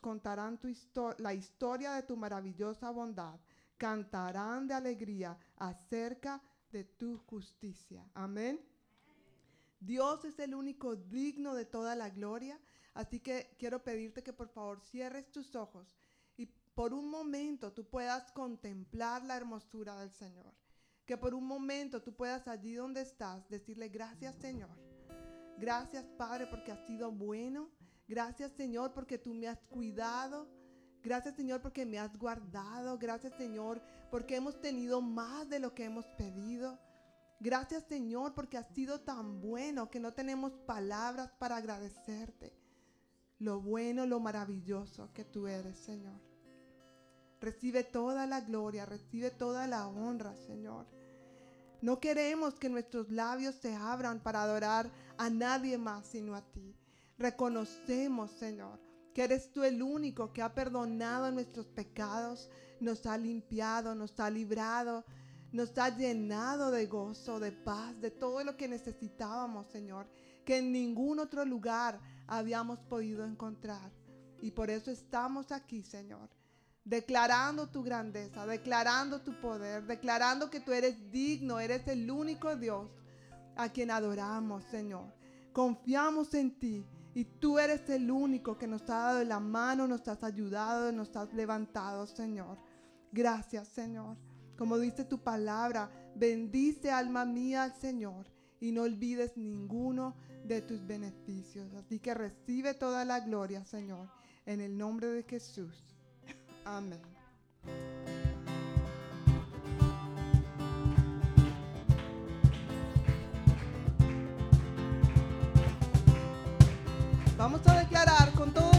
contarán la historia de tu maravillosa bondad, cantarán de alegría acerca de tu justicia. Amén. Dios es el único digno de toda la gloria, así que quiero pedirte que por favor cierres tus ojos y por un momento tú puedas contemplar la hermosura del Señor. Que por un momento tú puedas allí donde estás decirle gracias Señor. Gracias Padre porque has sido bueno. Gracias Señor porque tú me has cuidado. Gracias Señor porque me has guardado. Gracias Señor porque hemos tenido más de lo que hemos pedido. Gracias Señor porque has sido tan bueno que no tenemos palabras para agradecerte. Lo bueno, lo maravilloso que tú eres Señor. Recibe toda la gloria, recibe toda la honra Señor. No queremos que nuestros labios se abran para adorar a nadie más sino a ti. Reconocemos, Señor, que eres tú el único que ha perdonado nuestros pecados, nos ha limpiado, nos ha librado, nos ha llenado de gozo, de paz, de todo lo que necesitábamos, Señor, que en ningún otro lugar habíamos podido encontrar. Y por eso estamos aquí, Señor declarando tu grandeza, declarando tu poder, declarando que tú eres digno, eres el único Dios a quien adoramos, Señor. Confiamos en ti y tú eres el único que nos ha dado la mano, nos has ayudado, nos has levantado, Señor. Gracias, Señor. Como dice tu palabra, bendice alma mía al Señor y no olvides ninguno de tus beneficios. Así que recibe toda la gloria, Señor, en el nombre de Jesús. Amén. Vamos a declarar con todo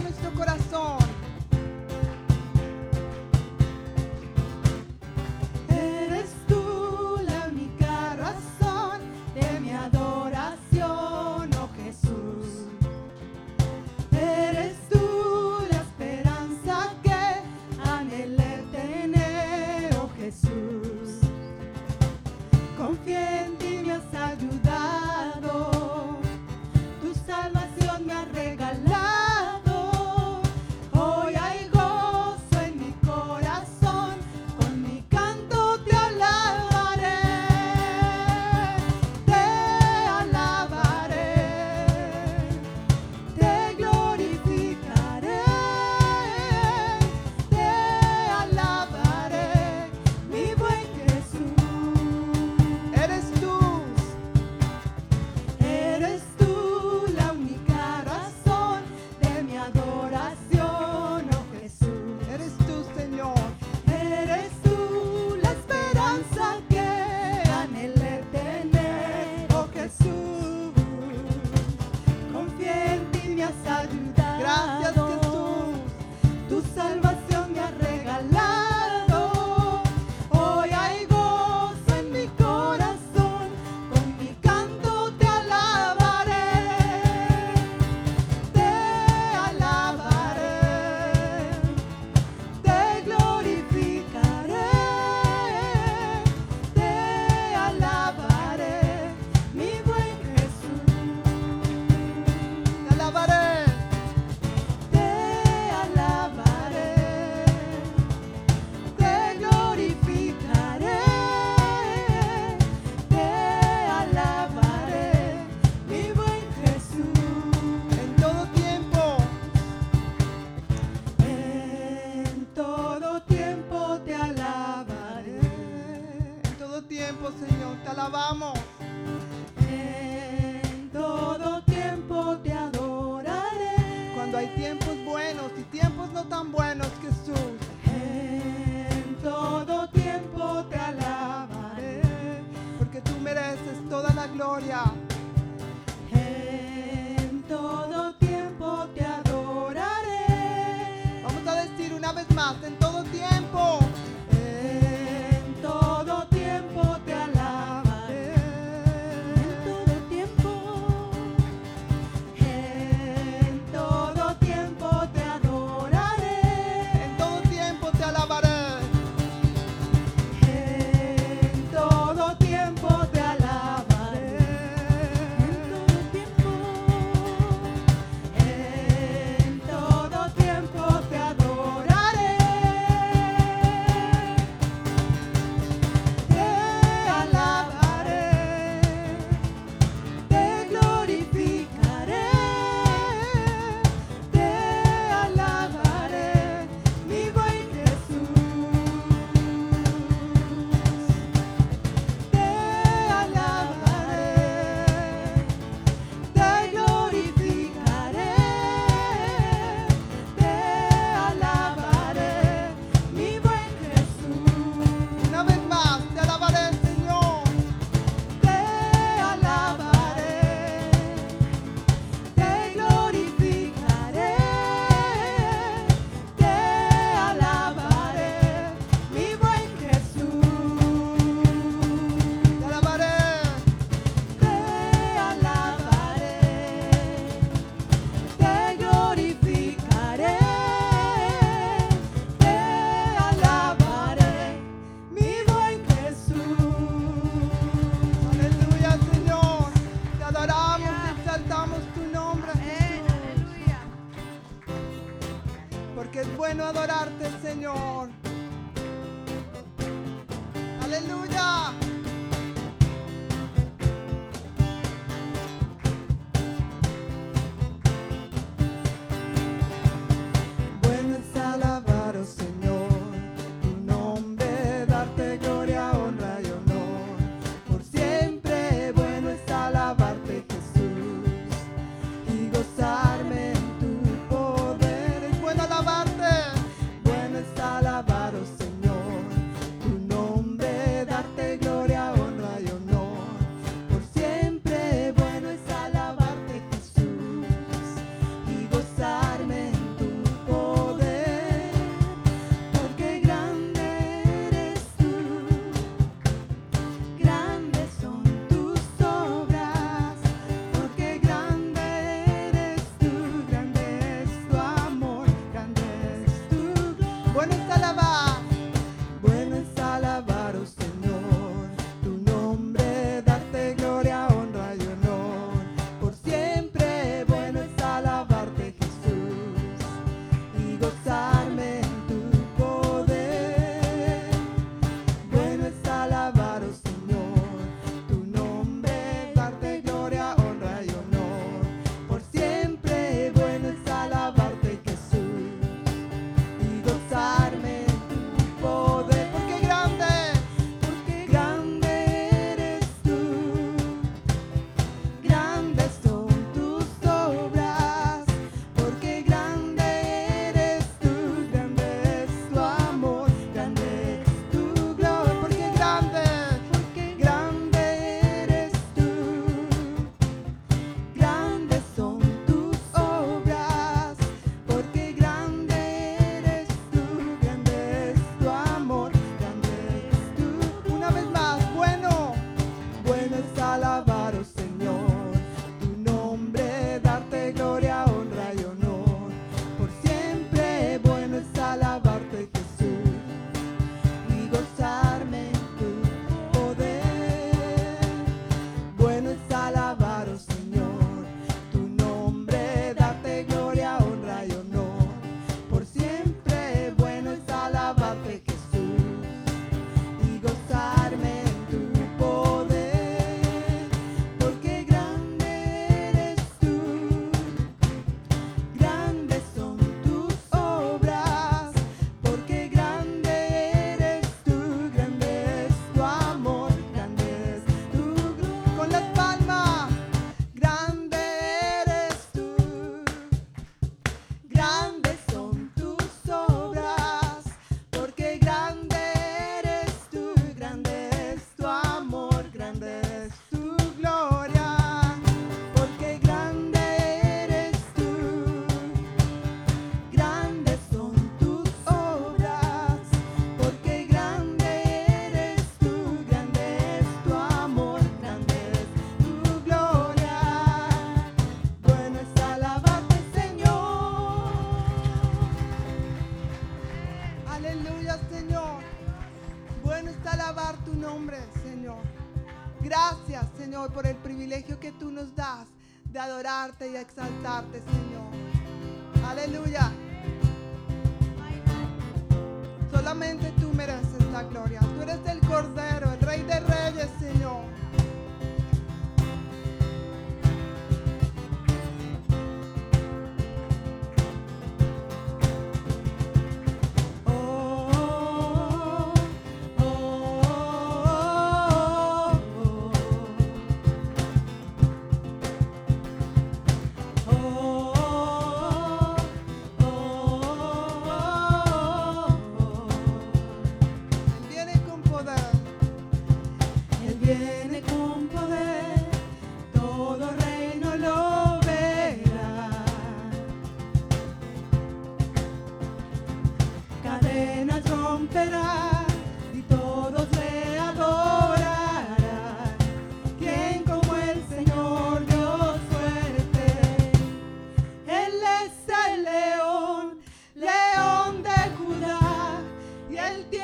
y exaltarte, Señor. Aleluya.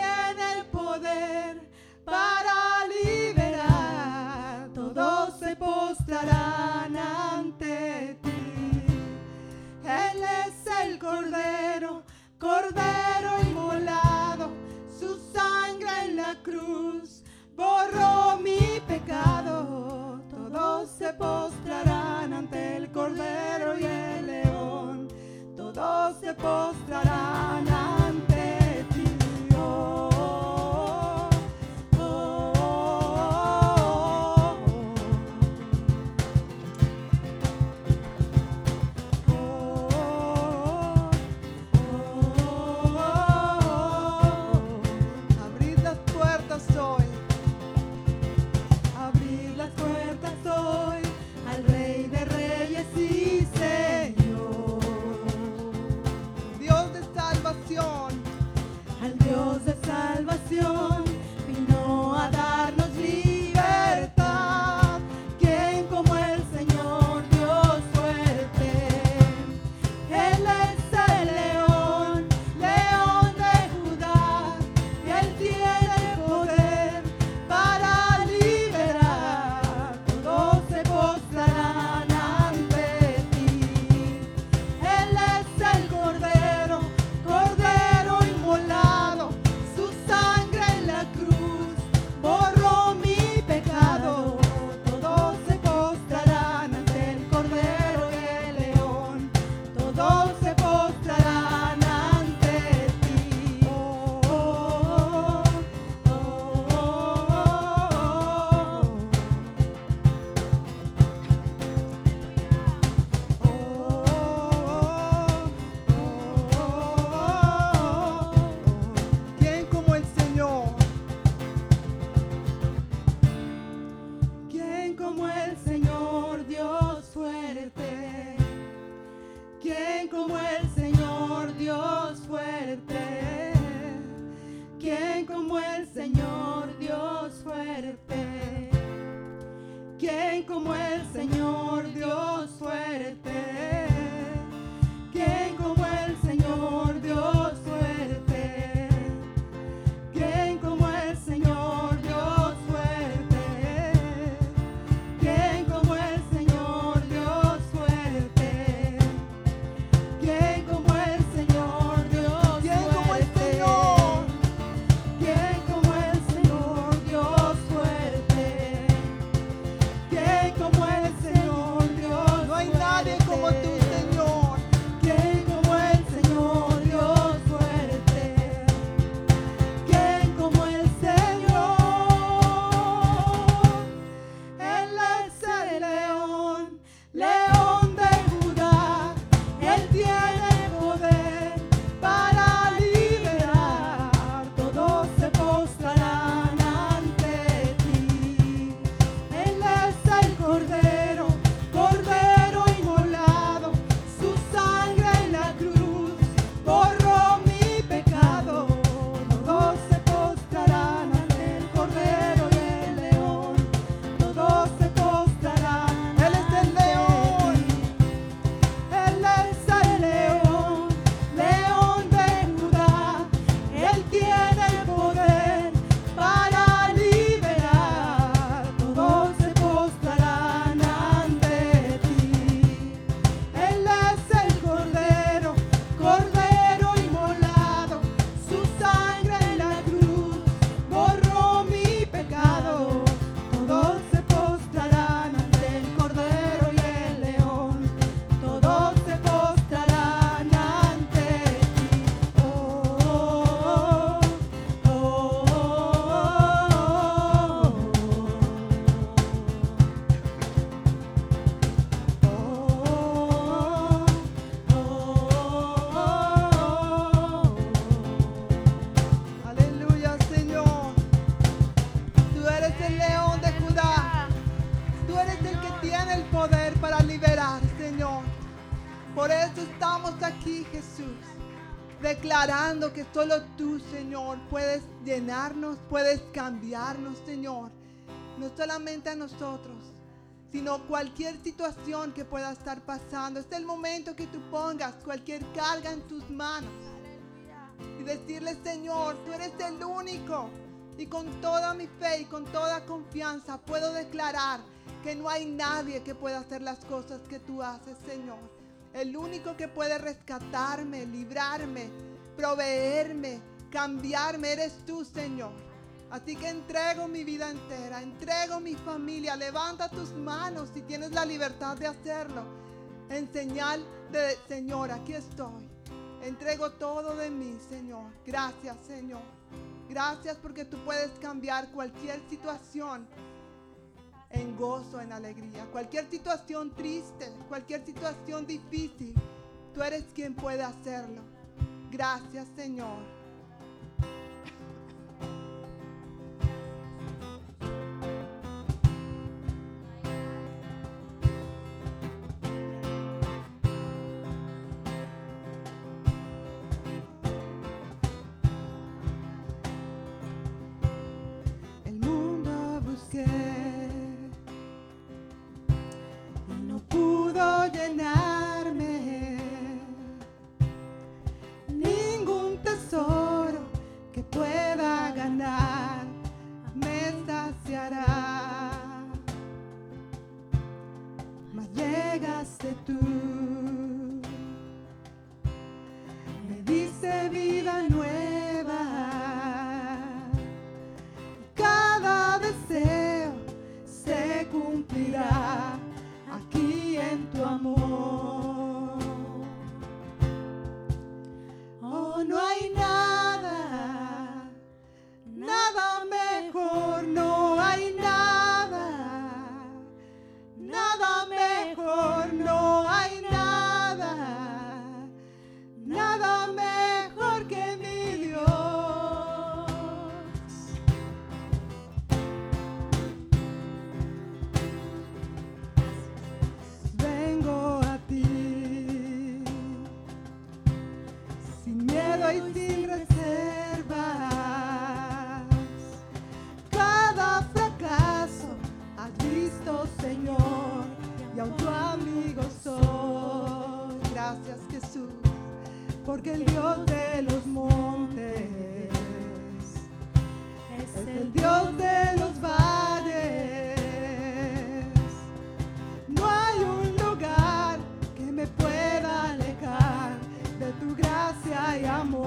tiene el poder para liberar, todos se postrarán ante ti. Él es el Cordero, Cordero inmolado, su sangre en la cruz borró mi pecado. Todos se postrarán ante el Cordero y el León, todos se postrarán. cambiarnos, Señor. No solamente a nosotros, sino cualquier situación que pueda estar pasando. Es el momento que tú pongas cualquier carga en tus manos. Y decirle, Señor, tú eres el único. Y con toda mi fe y con toda confianza puedo declarar que no hay nadie que pueda hacer las cosas que tú haces, Señor. El único que puede rescatarme, librarme, proveerme, cambiarme, eres tú, Señor. Así que entrego mi vida entera, entrego mi familia. Levanta tus manos si tienes la libertad de hacerlo. En señal de Señor, aquí estoy. Entrego todo de mí, Señor. Gracias, Señor. Gracias porque tú puedes cambiar cualquier situación en gozo, en alegría. Cualquier situación triste, cualquier situación difícil, tú eres quien puede hacerlo. Gracias, Señor. Soy. Gracias, Jesús. Porque el Dios de los montes es el Dios de los valles. No hay un lugar que me pueda alejar de tu gracia y amor.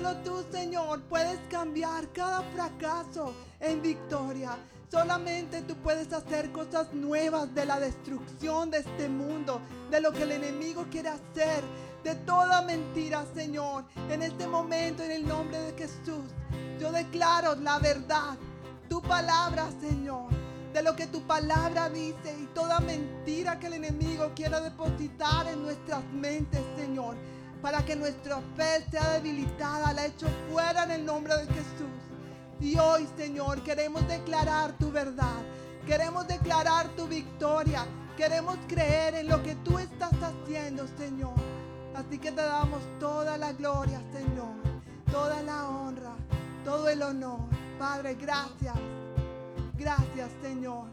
Solo tú, Señor, puedes cambiar cada fracaso en victoria. Solamente tú puedes hacer cosas nuevas de la destrucción de este mundo, de lo que el enemigo quiere hacer, de toda mentira, Señor. En este momento, en el nombre de Jesús, yo declaro la verdad, tu palabra, Señor, de lo que tu palabra dice y toda mentira que el enemigo quiera depositar en nuestras mentes, Señor, para que nuestra fe sea debilitada, la hecho fuera en el nombre de Jesús. Y hoy, Señor, queremos declarar tu verdad. Queremos declarar tu victoria. Queremos creer en lo que tú estás haciendo, Señor. Así que te damos toda la gloria, Señor. Toda la honra, todo el honor. Padre, gracias. Gracias, Señor.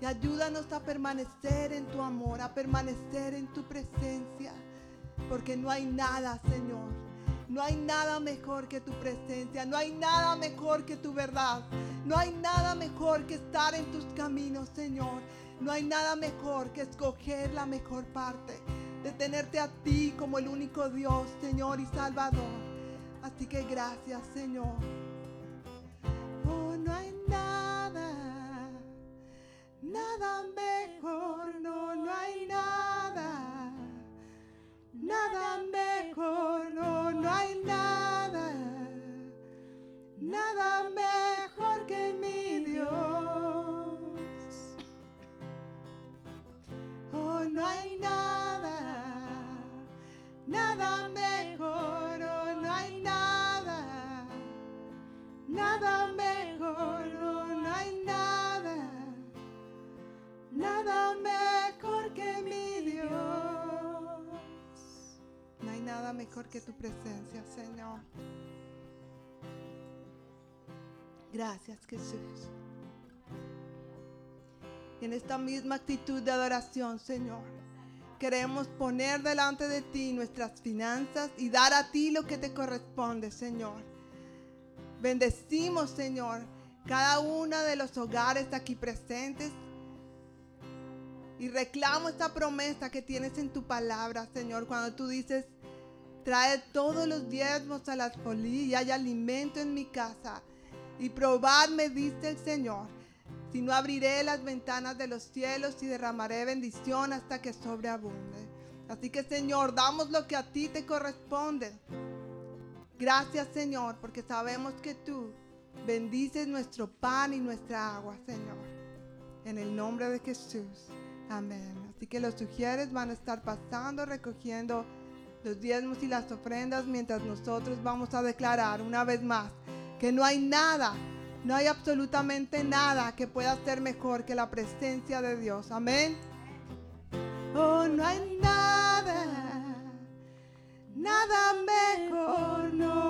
Y ayúdanos a permanecer en tu amor, a permanecer en tu presencia. Porque no hay nada, Señor no hay nada mejor que tu presencia, no hay nada mejor que tu verdad, no hay nada mejor que estar en tus caminos, Señor. No hay nada mejor que escoger la mejor parte, de tenerte a ti como el único Dios, Señor y Salvador. Así que gracias, Señor. Oh, no hay nada, nada mejor, no, no hay nada nada mejor, no, no hay nada, nada mejor que mi Dios. Oh, no hay nada, nada mejor, oh, no hay nada, nada mejor, oh, no hay nada, nada mejor que mi Dios nada mejor que tu presencia, Señor. Gracias, Jesús. En esta misma actitud de adoración, Señor, queremos poner delante de ti nuestras finanzas y dar a ti lo que te corresponde, Señor. Bendecimos, Señor, cada uno de los hogares aquí presentes. Y reclamo esta promesa que tienes en tu palabra, Señor, cuando tú dices, Trae todos los diezmos a las polillas y hay alimento en mi casa. Y probadme, dice el Señor, si no abriré las ventanas de los cielos y derramaré bendición hasta que sobreabunde. Así que Señor, damos lo que a ti te corresponde. Gracias Señor, porque sabemos que tú bendices nuestro pan y nuestra agua, Señor. En el nombre de Jesús. Amén. Así que los sugieres van a estar pasando, recogiendo los diezmos y las ofrendas mientras nosotros vamos a declarar una vez más que no hay nada, no hay absolutamente nada que pueda ser mejor que la presencia de Dios. Amén. Oh, no hay nada, nada mejor, no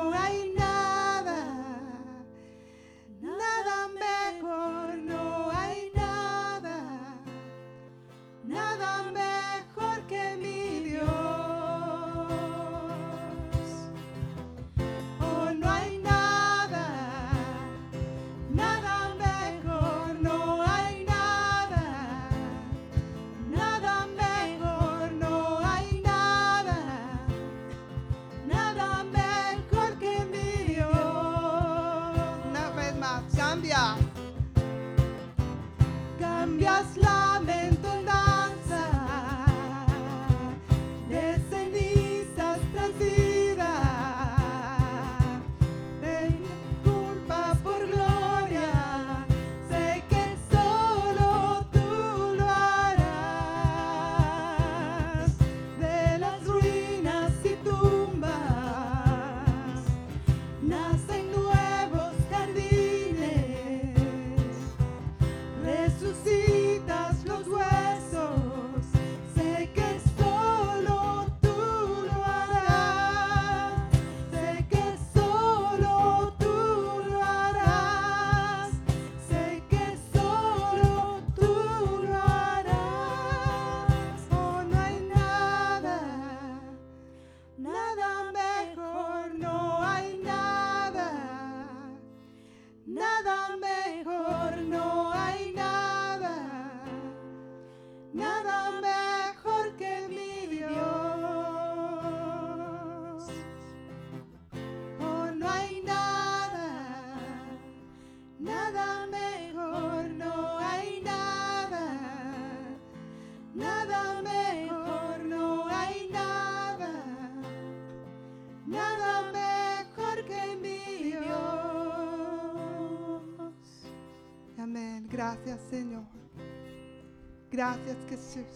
Gracias Jesús.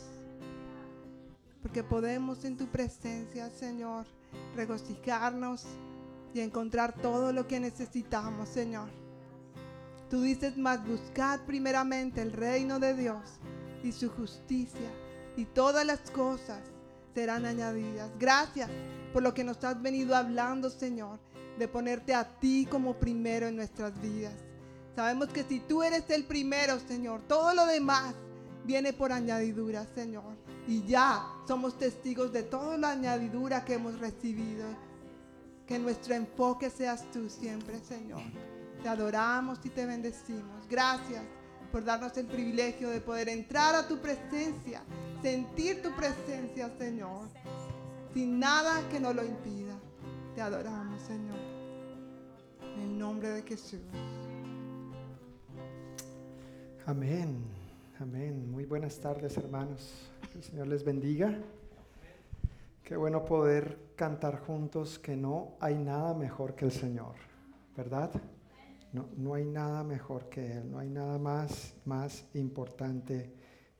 Porque podemos en tu presencia, Señor, regocijarnos y encontrar todo lo que necesitamos, Señor. Tú dices más, buscad primeramente el reino de Dios y su justicia y todas las cosas serán añadidas. Gracias por lo que nos has venido hablando, Señor, de ponerte a ti como primero en nuestras vidas. Sabemos que si tú eres el primero, Señor, todo lo demás viene por añadidura, Señor. Y ya somos testigos de toda la añadidura que hemos recibido. Que nuestro enfoque seas tú siempre, Señor. Te adoramos y te bendecimos. Gracias por darnos el privilegio de poder entrar a tu presencia, sentir tu presencia, Señor, sin nada que nos lo impida. Te adoramos, Señor. En el nombre de Jesús. Amén, amén. Muy buenas tardes, hermanos. El Señor les bendiga. Qué bueno poder cantar juntos que no hay nada mejor que el Señor, ¿verdad? No, no hay nada mejor que Él, no hay nada más, más importante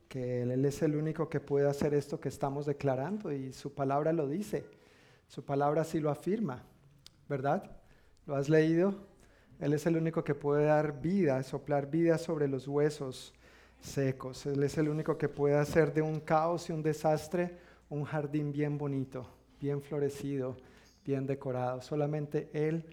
que Él. Él es el único que puede hacer esto que estamos declarando y su palabra lo dice. Su palabra sí lo afirma, ¿verdad? ¿Lo has leído? Él es el único que puede dar vida, soplar vida sobre los huesos secos. Él es el único que puede hacer de un caos y un desastre un jardín bien bonito, bien florecido, bien decorado. Solamente Él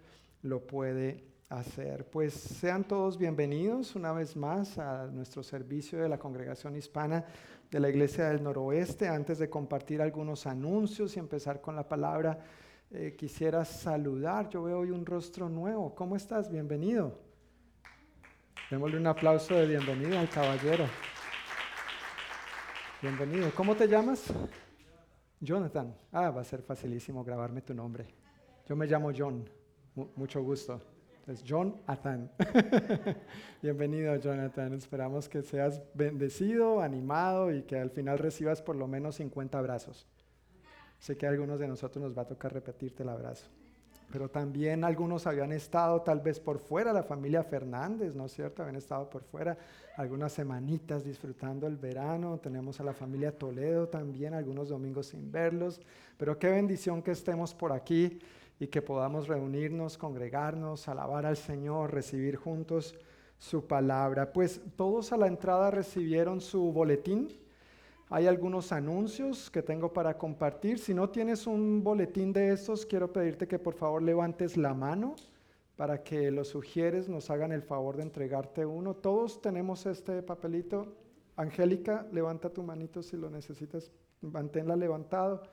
lo puede hacer. Pues sean todos bienvenidos una vez más a nuestro servicio de la Congregación Hispana de la Iglesia del Noroeste. Antes de compartir algunos anuncios y empezar con la palabra, eh, quisiera saludar. Yo veo hoy un rostro nuevo. ¿Cómo estás? Bienvenido. Démosle un aplauso de bienvenida al caballero. Bienvenido. ¿Cómo te llamas? Jonathan. Ah, va a ser facilísimo grabarme tu nombre. Yo me llamo John. mucho gusto. Entonces, John Athan. Bienvenido, Jonathan. Esperamos que seas bendecido, animado y que al final recibas por lo menos 50 abrazos. Sé que a algunos de nosotros nos va a tocar repetirte el abrazo. Pero también algunos habían estado tal vez por fuera, la familia Fernández, ¿no es cierto? Habían estado por fuera algunas semanitas disfrutando el verano. Tenemos a la familia Toledo también, algunos domingos sin verlos. Pero qué bendición que estemos por aquí y que podamos reunirnos, congregarnos, alabar al Señor, recibir juntos su palabra. Pues todos a la entrada recibieron su boletín. Hay algunos anuncios que tengo para compartir. Si no tienes un boletín de estos, quiero pedirte que por favor levantes la mano para que los sugieres nos hagan el favor de entregarte uno. Todos tenemos este papelito. Angélica, levanta tu manito si lo necesitas, manténla levantado.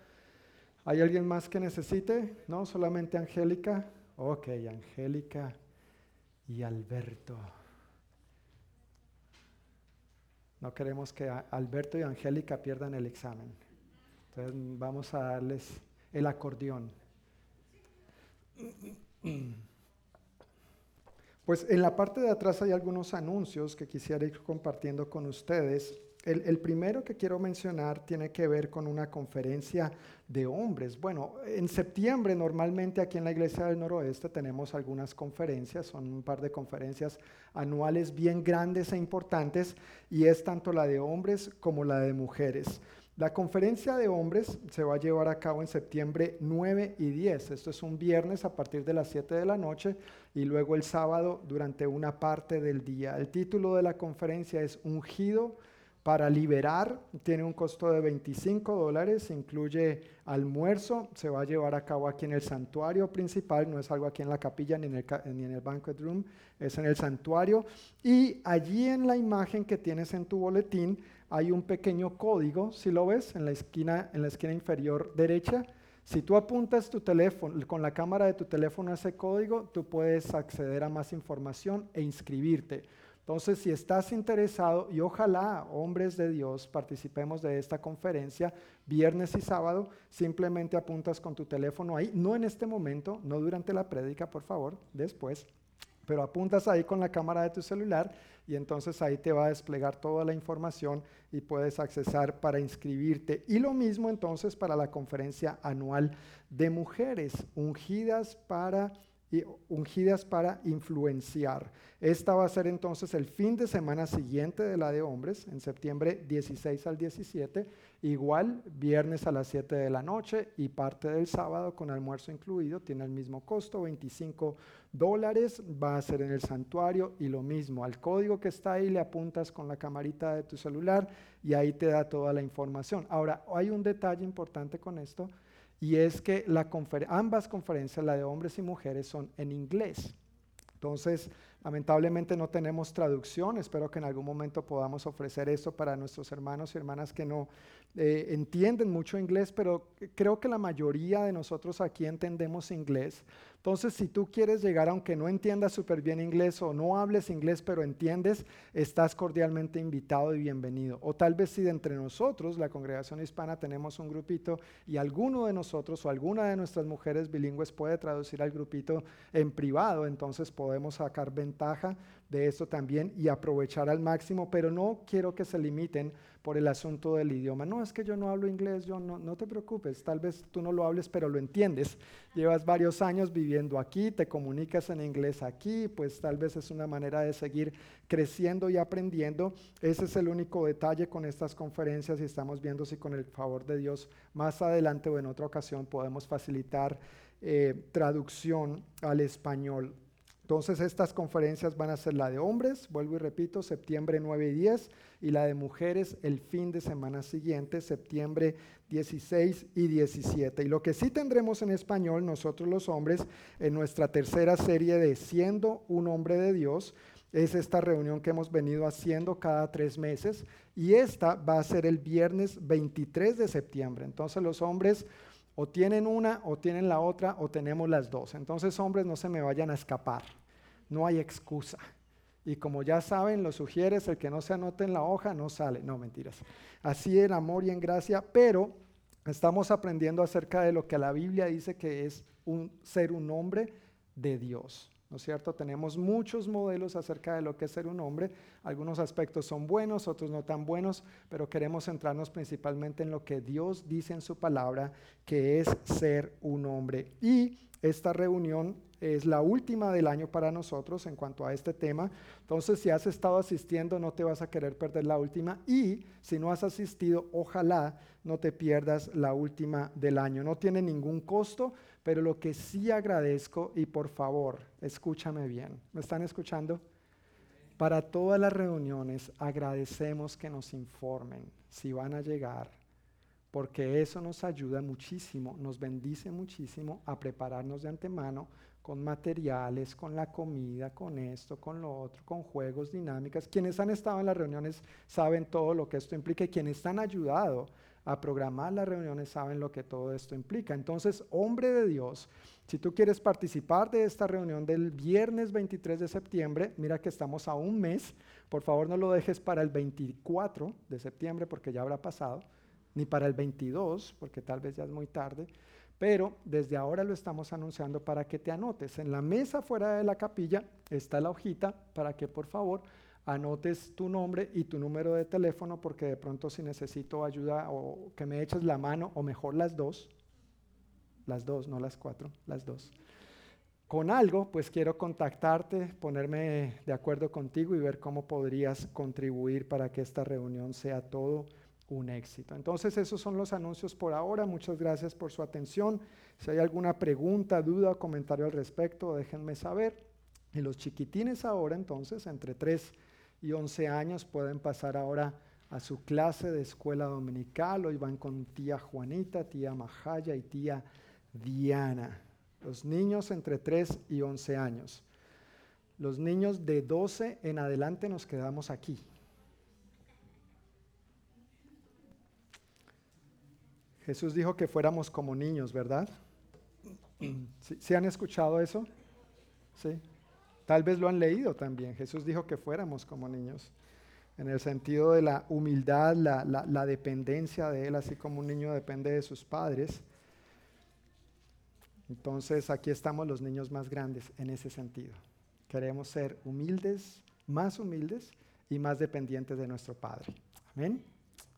¿Hay alguien más que necesite? No, solamente Angélica. Ok, Angélica y Alberto. No queremos que Alberto y Angélica pierdan el examen. Entonces vamos a darles el acordeón. Pues en la parte de atrás hay algunos anuncios que quisiera ir compartiendo con ustedes. El, primero que quiero mencionar tiene que ver con una conferencia de hombres. Bueno, en septiembre normalmente aquí en la Iglesia del Noroeste tenemos algunas conferencias, son un par de conferencias anuales bien grandes e importantes y es tanto la de hombres como la de mujeres. La conferencia de hombres se va a llevar a cabo en septiembre 9 y 10. Esto es un viernes a partir de las 7 de la noche y luego el sábado durante una parte del día. El título de la conferencia es Ungido para liberar tiene un costo de 25 dólares, incluye almuerzo, se va a llevar a cabo aquí en el santuario principal, no es algo aquí en la capilla ni en el, banquet room, es en el santuario. Y allí en la imagen que tienes en tu boletín hay un pequeño código, si lo ves, en la esquina, en la esquina inferior derecha. Si tú apuntas tu teléfono, con la cámara de tu teléfono a ese código, tú puedes acceder a más información e inscribirte. Entonces, si estás interesado, y ojalá hombres de Dios participemos de esta conferencia viernes y sábado, simplemente apuntas con tu teléfono ahí, no en este momento, no durante la prédica, por favor, después, pero apuntas ahí con la cámara de tu celular y entonces ahí te va a desplegar toda la información y puedes accesar para inscribirte. Y lo mismo entonces para la conferencia anual de mujeres ungidas para y ungidas para influenciar. Esta va a ser entonces el fin de semana siguiente de la de hombres, en septiembre 16 al 17, igual viernes a las 7 de la noche y parte del sábado con almuerzo incluido, tiene el mismo costo, 25 dólares, va a ser en el santuario y lo mismo, al código que está ahí le apuntas con la camarita de tu celular y ahí te da toda la información. Ahora, hay un detalle importante con esto y es que ambas conferencias, la de hombres y mujeres, son en inglés. Entonces, lamentablemente no tenemos traducción. Espero que en algún momento podamos ofrecer eso para nuestros hermanos y hermanas que no eh, entienden mucho inglés, pero creo que la mayoría de nosotros aquí entendemos inglés. Entonces, si tú quieres llegar, aunque no entiendas súper bien inglés o no hables inglés, pero entiendes, estás cordialmente invitado y bienvenido. O tal vez si de entre nosotros, la congregación hispana, tenemos un grupito y alguno de nosotros o alguna de nuestras mujeres bilingües puede traducir al grupito en privado, entonces podemos sacar ventaja de esto también y aprovechar al máximo, pero no quiero que se limiten por el asunto del idioma. No, es que yo no hablo inglés, yo no, no te preocupes, tal vez tú no lo hables, pero lo entiendes. Llevas varios años viviendo aquí, te comunicas en inglés aquí, pues tal vez es una manera de seguir creciendo y aprendiendo. Ese es el único detalle con estas conferencias y estamos viendo si con el favor de Dios más adelante o en otra ocasión podemos facilitar eh, traducción al español entonces estas conferencias van a ser la de hombres, vuelvo y repito, septiembre 9 y 10, y la de mujeres el fin de semana siguiente, septiembre 16 y 17. Y lo que sí tendremos en español nosotros los hombres en nuestra tercera serie de Siendo un hombre de Dios, es esta reunión que hemos venido haciendo cada tres meses y esta va a ser el viernes 23 de septiembre. Entonces los hombres o tienen una o tienen la otra o tenemos las dos. Entonces, hombres, no se me vayan a escapar. No hay excusa. Y como ya saben, lo sugieres, el que no se anote en la hoja no sale. No, mentiras. Así en amor y en gracia, pero estamos aprendiendo acerca de lo que la Biblia dice que es ser un hombre de Dios. ¿No es cierto? Tenemos muchos modelos acerca de lo que es ser un hombre. Algunos aspectos son buenos, otros no tan buenos, pero queremos centrarnos principalmente en lo que Dios dice en su palabra, que es ser un hombre. Y esta reunión es la última del año para nosotros en cuanto a este tema. Entonces, si has estado asistiendo, no te vas a querer perder la última. Y si no has asistido, ojalá no te pierdas la última del año. No tiene ningún costo, pero lo que sí agradezco, y por favor, escúchame bien, ¿me están escuchando? Para todas las reuniones agradecemos que nos informen si van a llegar, porque eso nos ayuda muchísimo, nos bendice muchísimo a prepararnos de antemano con materiales, con la comida, con esto, con lo otro, con juegos, dinámicas. Quienes han estado en las reuniones saben todo lo que esto implica y quienes han ayudado a programar las reuniones saben lo que todo esto implica. Entonces, hombre de Dios, si tú quieres participar de esta reunión del viernes 23 de septiembre, mira que estamos a un mes, por favor no lo dejes para el 24 de septiembre porque ya habrá pasado, ni para el 22 porque tal vez ya es muy tarde. Pero desde ahora lo estamos anunciando para que te anotes. En la mesa fuera de la capilla está la hojita para que por favor anotes tu nombre y tu número de teléfono porque de pronto si necesito ayuda o que me eches la mano o mejor las dos, las dos, no las cuatro, las dos. Con algo, pues quiero contactarte, ponerme de acuerdo contigo y ver cómo podrías contribuir para que esta reunión sea todo un éxito. Entonces esos son los anuncios por ahora. Muchas gracias por su atención. Si hay alguna pregunta, duda o comentario al respecto, déjenme saber. Y los chiquitines ahora, entonces, entre 3 y 11 años, pueden pasar ahora a su clase de escuela dominical. Hoy van con tía Juanita, tía Majaya y tía Diana. Los niños entre 3 y 11 años. Los niños de 12 en adelante nos quedamos aquí. Jesús dijo que fuéramos como niños, ¿verdad? ¿Sí, han escuchado eso? Sí. Tal vez lo han leído también. Jesús dijo que fuéramos como niños, en el sentido de la humildad, la, la dependencia de Él, así como un niño depende de sus padres. Entonces aquí estamos los niños más grandes en ese sentido. Queremos ser humildes, más humildes y más dependientes de nuestro Padre. Amén.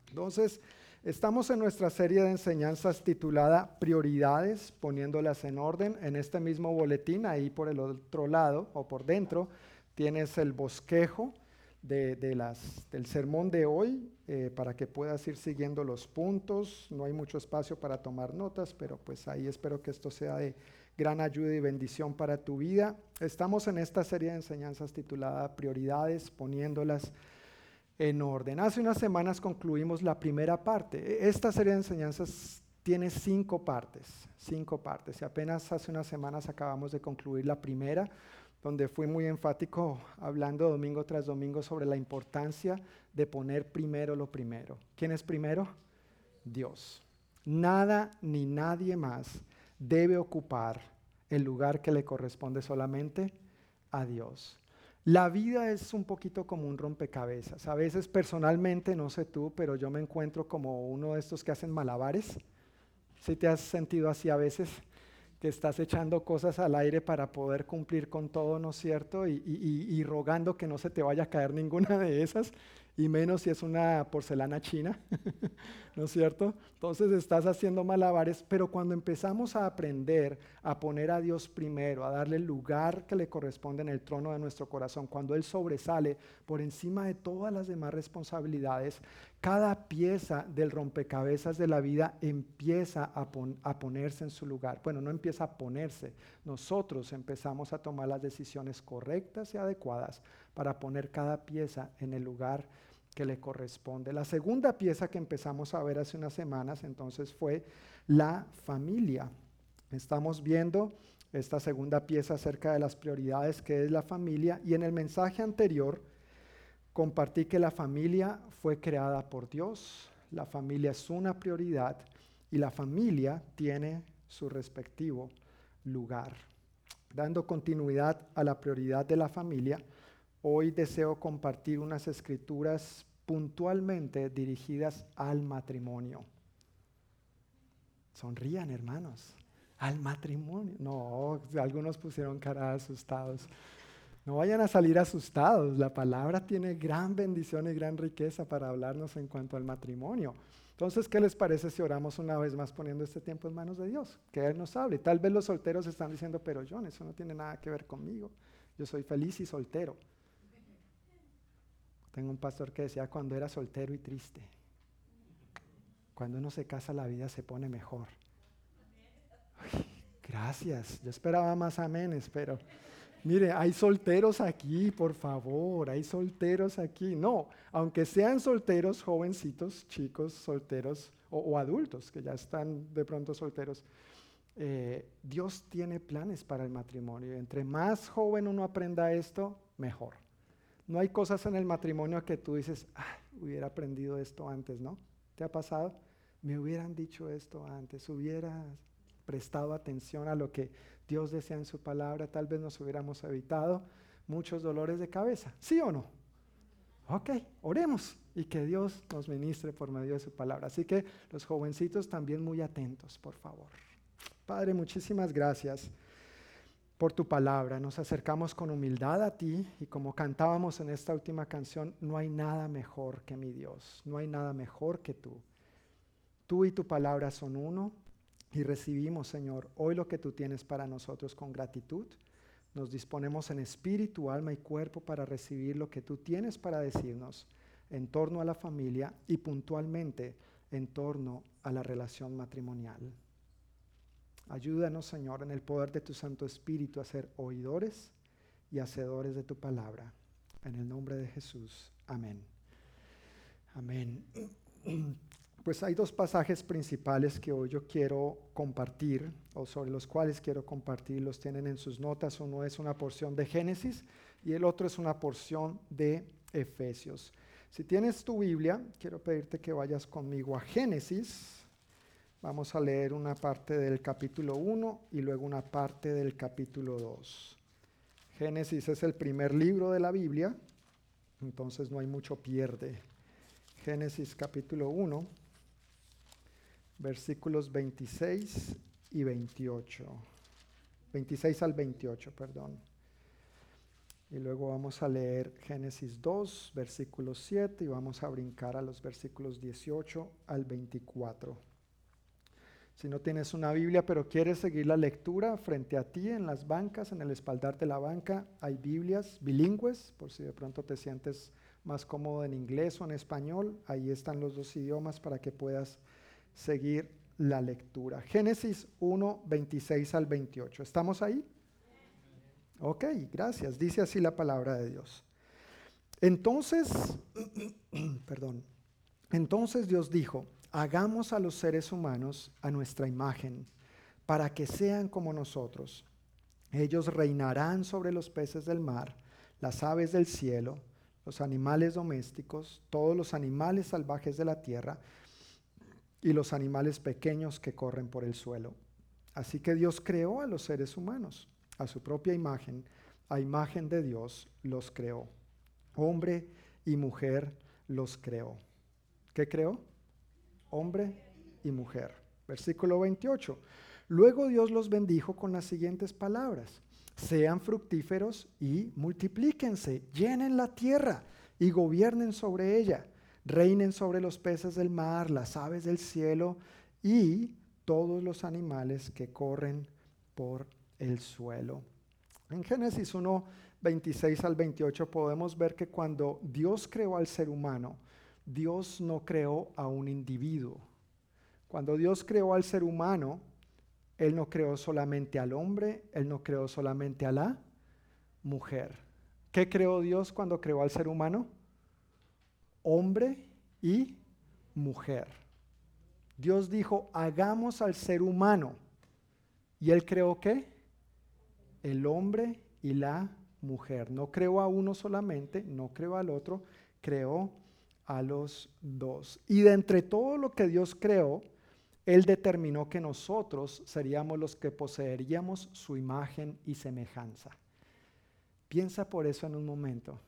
Entonces, Estamos en nuestra serie de enseñanzas titulada Prioridades, poniéndolas en orden. En este mismo boletín, ahí por el otro lado o por dentro, tienes el bosquejo del sermón de hoy eh, para que puedas ir siguiendo los puntos. No hay mucho espacio para tomar notas, pero pues ahí espero que esto sea de gran ayuda y bendición para tu vida. Estamos en esta serie de enseñanzas titulada Prioridades, poniéndolas en orden. Hace unas semanas concluimos la primera parte. E, esta serie de enseñanzas tiene cinco partes, cinco partes. Y apenas hace unas semanas acabamos de concluir la primera, donde fui muy enfático hablando domingo tras domingo sobre la importancia de poner primero lo primero. ¿Quién es primero? Dios. Nada ni nadie más debe ocupar el lugar que le corresponde solamente a Dios. La vida es un poquito como un rompecabezas. A veces personalmente, no sé tú, pero yo me encuentro como uno de estos que hacen malabares. Si te has sentido así a veces, que estás echando cosas al aire para poder cumplir con todo, ¿no es cierto? Y, rogando que no se te vaya a caer ninguna de esas y menos si es una porcelana china, ¿no es cierto? Entonces estás haciendo malabares, pero cuando empezamos a aprender a poner a Dios primero, a darle el lugar que le corresponde en el trono de nuestro corazón, cuando Él sobresale por encima de todas las demás responsabilidades, cada pieza del rompecabezas de la vida empieza a, a ponerse en su lugar. Bueno, no empieza a ponerse, nosotros empezamos a tomar las decisiones correctas y adecuadas para poner cada pieza en el lugar le corresponde. La segunda pieza que empezamos a ver hace unas semanas entonces fue la familia. Estamos viendo esta segunda pieza acerca de las prioridades que es la familia y en el mensaje anterior compartí que la familia fue creada por Dios, la familia es una prioridad y la familia tiene su respectivo lugar. Dando continuidad a la prioridad de la familia, Hoy deseo compartir unas escrituras puntualmente dirigidas al matrimonio. Sonrían, hermanos. Al matrimonio. No, algunos pusieron cara asustados. No vayan a salir asustados. La palabra tiene gran bendición y gran riqueza para hablarnos en cuanto al matrimonio. Entonces, ¿qué les parece si oramos una vez más poniendo este tiempo en manos de Dios? Que Él nos hable. Tal vez los solteros están diciendo, pero John, eso no tiene nada que ver conmigo. Yo soy feliz y soltero. Tengo un pastor que decía cuando era soltero y triste. Cuando uno se casa la vida se pone mejor. gracias. Yo esperaba más amenes, pero mire, hay solteros aquí, por favor, hay solteros aquí. No, aunque sean solteros, jovencitos, chicos, solteros o, adultos que ya están de pronto solteros, eh, Dios tiene planes para el matrimonio. Entre más joven uno aprenda esto, mejor. No hay cosas en el matrimonio que tú dices, ah, hubiera aprendido esto antes, ¿no? ¿Te ha pasado? Me hubieran dicho esto antes, hubiera prestado atención a lo que Dios desea en su palabra, tal vez nos hubiéramos evitado muchos dolores de cabeza, ¿sí o no? Ok, oremos y que Dios nos ministre por medio de su palabra. Así que los jovencitos también muy atentos, por favor. Padre, muchísimas gracias por tu palabra. Nos acercamos con humildad a ti y como cantábamos en esta última canción, no hay nada mejor que mi Dios, no hay nada mejor que tú. Tú y tu palabra son uno y recibimos, Señor, hoy lo que tú tienes para nosotros con gratitud. Nos disponemos en espíritu, alma y cuerpo para recibir lo que tú tienes para decirnos en torno a la familia y puntualmente en torno a la relación matrimonial. Ayúdanos, Señor, en el poder de tu Santo Espíritu a ser oidores y hacedores de tu palabra. En el nombre de Jesús. Amén. Amén. Pues hay dos pasajes principales que hoy yo quiero compartir, o sobre los cuales quiero compartir, los tienen en sus notas. Uno es una porción de Génesis y el otro es una porción de Efesios. Si tienes tu Biblia, quiero pedirte que vayas conmigo a Génesis Vamos a leer una parte del capítulo 1 y luego una parte del capítulo 2. Génesis es el primer libro de la Biblia, entonces no hay mucho pierde. Génesis capítulo 1, versículos 26 y 28. 26 al 28, perdón. Y luego vamos a leer Génesis 2, versículo 7 y vamos a brincar a los versículos 18 al 24. Si no tienes una Biblia pero quieres seguir la lectura frente a ti en las bancas, en el espaldar de la banca, hay Biblias bilingües, por si de pronto te sientes más cómodo en inglés o en español. Ahí están los dos idiomas para que puedas seguir la lectura. Génesis 1, 26 al 28. ¿Estamos ahí? Ok, gracias. Dice así la palabra de Dios. Entonces, perdón, entonces Dios dijo, hagamos a los seres humanos a nuestra imagen, para que sean como nosotros. Ellos reinarán sobre los peces del mar, las aves del cielo, los animales domésticos, todos los animales salvajes de la tierra y los animales pequeños que corren por el suelo. Así que Dios creó a los seres humanos a su propia imagen, a imagen de Dios los creó. Hombre y mujer los creó. ¿Qué creó? Hombre y mujer. Versículo 28. Luego Dios los bendijo con las siguientes palabras. Sean fructíferos y multiplíquense, llenen la tierra y gobiernen sobre ella. Reinen sobre los peces del mar, las aves del cielo y todos los animales que corren por el suelo. En Génesis 1, 26 al 28 podemos ver que cuando Dios creó al ser humano, Dios no creó a un individuo. Cuando Dios creó al ser humano, Él no creó solamente al hombre, Él no creó solamente a la mujer. ¿Qué creó Dios cuando creó al ser humano? Hombre y mujer. Dios dijo, hagamos al ser humano. ¿Y Él creó qué? el hombre y la mujer. No creó a uno solamente, no creó al otro, creó a los dos. Y de entre todo lo que Dios creó, Él determinó que nosotros seríamos los que poseeríamos su imagen y semejanza. Piensa por eso en un momento.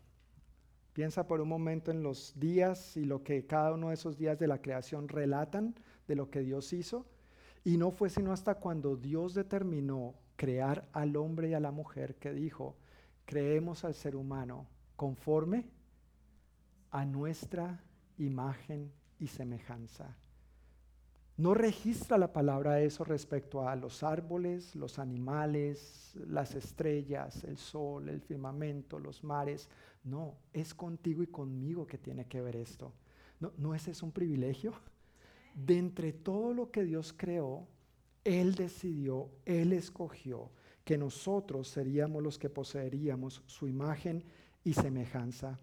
Piensa por un momento en los días y lo que cada uno de esos días de la creación relatan de lo que Dios hizo. Y no fue sino hasta cuando Dios determinó crear al hombre y a la mujer que dijo, creemos al ser humano conforme a nuestra imagen y semejanza. No registra la palabra eso respecto a los árboles, los animales, las estrellas, el sol, el firmamento, los mares. No, es contigo y conmigo que tiene que ver esto. ¿No, ¿no ese es un privilegio? De entre todo lo que Dios creó, él decidió, Él escogió que nosotros seríamos los que poseeríamos su imagen y semejanza.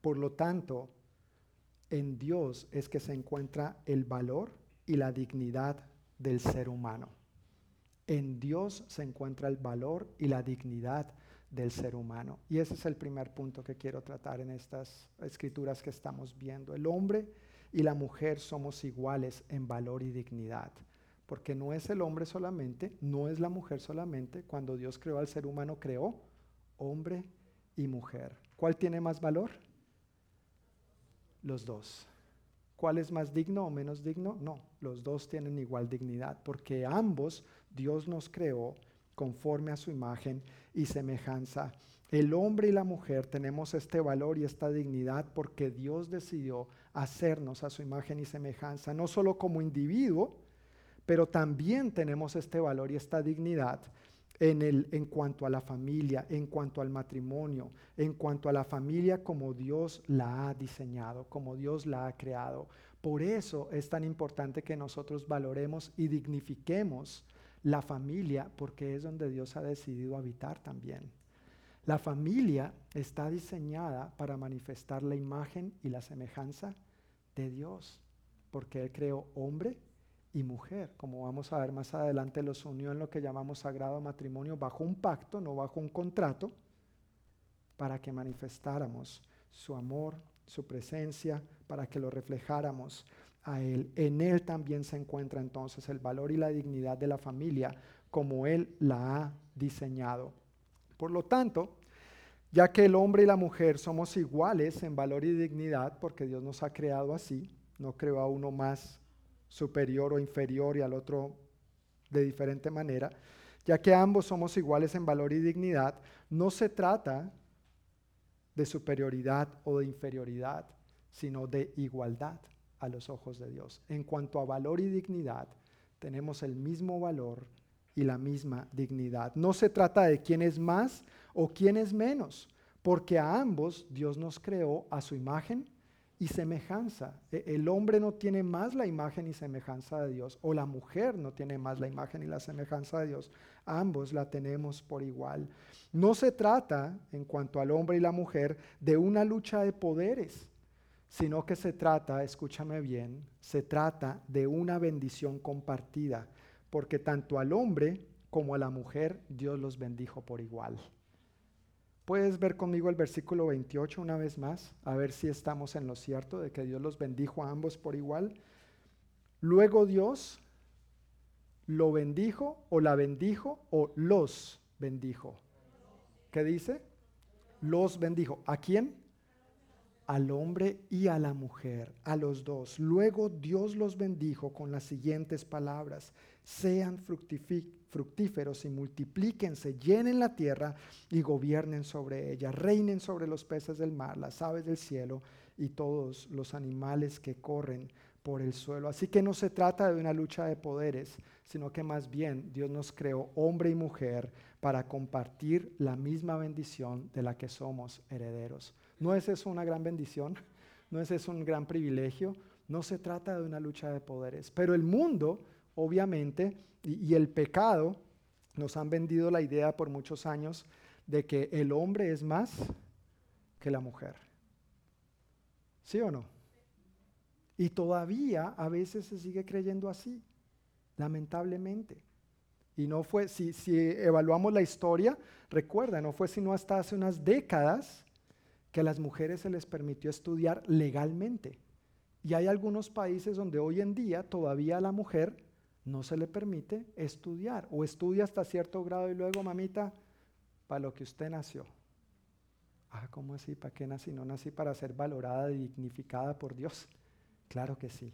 Por lo tanto, en Dios es que se encuentra el valor y la dignidad del ser humano. En Dios se encuentra el valor y la dignidad del ser humano. Y ese es el primer punto que quiero tratar en estas escrituras que estamos viendo. El hombre y la mujer somos iguales en valor y dignidad porque no es el hombre solamente, no es la mujer solamente. Cuando Dios creó al ser humano, creó hombre y mujer. ¿Cuál tiene más valor? Los dos. ¿Cuál es más digno o menos digno? No, los dos tienen igual dignidad, porque ambos Dios nos creó conforme a su imagen y semejanza. El hombre y la mujer tenemos este valor y esta dignidad porque Dios decidió hacernos a su imagen y semejanza, no solo como individuo, pero también tenemos este valor y esta dignidad en, el, en cuanto a la familia, en cuanto al matrimonio, en cuanto a la familia como Dios la ha diseñado, como Dios la ha creado. Por eso es tan importante que nosotros valoremos y dignifiquemos la familia, porque es donde Dios ha decidido habitar también. La familia está diseñada para manifestar la imagen y la semejanza de Dios, porque Él creó hombre y mujer. Como vamos a ver más adelante, los unió en lo que llamamos sagrado matrimonio bajo un pacto, no bajo un contrato, para que manifestáramos su amor, su presencia, para que lo reflejáramos a Él. En Él también se encuentra entonces el valor y la dignidad de la familia como Él la ha diseñado. Por lo tanto, ya que el hombre y la mujer somos iguales en valor y dignidad, porque Dios nos ha creado así, no creó a uno más superior o inferior y al otro de diferente manera, ya que ambos somos iguales en valor y dignidad, no se trata de superioridad o de inferioridad, sino de igualdad a los ojos de Dios. En cuanto a valor y dignidad, tenemos el mismo valor y la misma dignidad. No se trata de quién es más o quién es menos, porque a ambos Dios nos creó a su imagen y semejanza. E, el hombre no tiene más la imagen y semejanza de Dios, o la mujer no tiene más la imagen y la semejanza de Dios. Ambos la tenemos por igual. No se trata, en cuanto al hombre y la mujer, de una lucha de poderes, sino que se trata, escúchame bien, se trata de una bendición compartida, porque tanto al hombre como a la mujer Dios los bendijo por igual. Puedes ver conmigo el versículo 28 una vez más, a ver si estamos en lo cierto de que Dios los bendijo a ambos por igual. Luego Dios lo bendijo o la bendijo o los bendijo. ¿Qué dice? Los bendijo. ¿A quién? Al hombre y a la mujer, a los dos. Luego Dios los bendijo con las siguientes palabras sean fructíferos y multiplíquense, llenen la tierra y gobiernen sobre ella, reinen sobre los peces del mar, las aves del cielo y todos los animales que corren por el suelo. Así que no se trata de una lucha de poderes, sino que más bien Dios nos creó hombre y mujer para compartir la misma bendición de la que somos herederos. ¿No es eso una gran bendición? ¿No es eso un gran privilegio? No se trata de una lucha de poderes, pero el mundo obviamente, y, el pecado, nos han vendido la idea por muchos años de que el hombre es más que la mujer. ¿Sí o no? Y todavía a veces se sigue creyendo así, lamentablemente. Y no fue, si, si, evaluamos la historia, recuerda, no fue sino hasta hace unas décadas que a las mujeres se les permitió estudiar legalmente. Y hay algunos países donde hoy en día todavía la mujer no se le permite estudiar o estudia hasta cierto grado y luego, mamita, para lo que usted nació. Ah, ¿cómo así? ¿Para qué nací? No nací para ser valorada y dignificada por Dios. Claro que sí,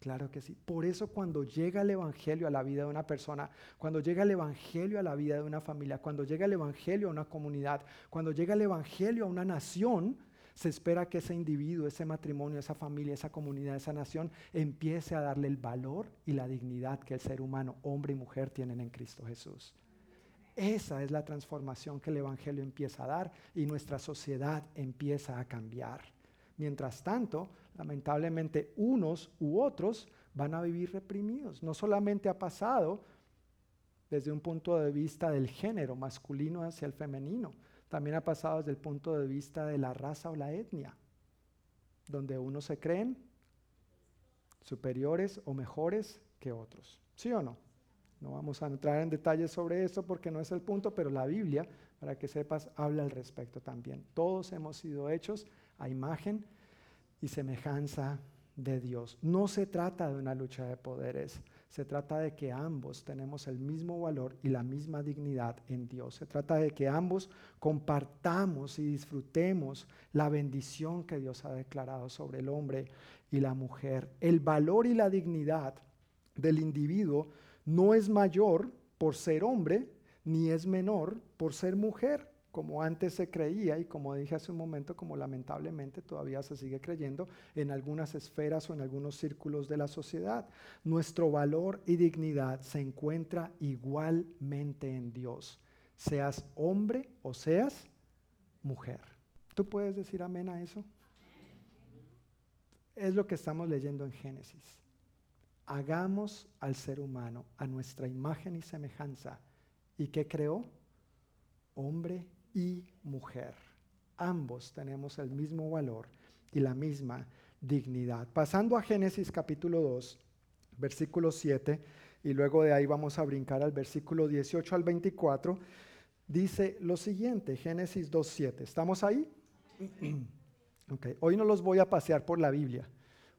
claro que sí. Por eso cuando llega el Evangelio a la vida de una persona, cuando llega el Evangelio a la vida de una familia, cuando llega el Evangelio a una comunidad, cuando llega el Evangelio a una nación, se espera que ese individuo, ese matrimonio, esa familia, esa comunidad, esa nación empiece a darle el valor y la dignidad que el ser humano, hombre y mujer, tienen en Cristo Jesús. Esa es la transformación que el Evangelio empieza a dar y nuestra sociedad empieza a cambiar. Mientras tanto, lamentablemente, unos u otros van a vivir reprimidos. No solamente ha pasado desde un punto de vista del género masculino hacia el femenino, también ha pasado desde el punto de vista de la raza o la etnia, donde unos se creen superiores o mejores que otros. ¿Sí o no? No vamos a entrar en detalles sobre esto porque no es el punto, pero la Biblia, para que sepas, habla al respecto también. Todos hemos sido hechos a imagen y semejanza de Dios. No se trata de una lucha de poderes, se trata de que ambos tenemos el mismo valor y la misma dignidad en Dios. Se trata de que ambos compartamos y disfrutemos la bendición que Dios ha declarado sobre el hombre y la mujer. El valor y la dignidad del individuo no es mayor por ser hombre, ni es menor por ser mujer como antes se creía y como dije hace un momento, como lamentablemente todavía se sigue creyendo en algunas esferas o en algunos círculos de la sociedad. Nuestro valor y dignidad se encuentra igualmente en Dios, seas hombre o seas mujer. ¿Tú puedes decir amén a eso? Es lo que estamos leyendo en Génesis. Hagamos al ser humano a nuestra imagen y semejanza. ¿Y qué creó? Hombre y mujer. Ambos tenemos el mismo valor y la misma dignidad. Pasando a Génesis capítulo 2, versículo 7, y luego de ahí vamos a brincar al versículo 18 al 24, dice lo siguiente, Génesis 2, 7. ¿Estamos ahí? okay. Hoy no los voy a pasear por la Biblia,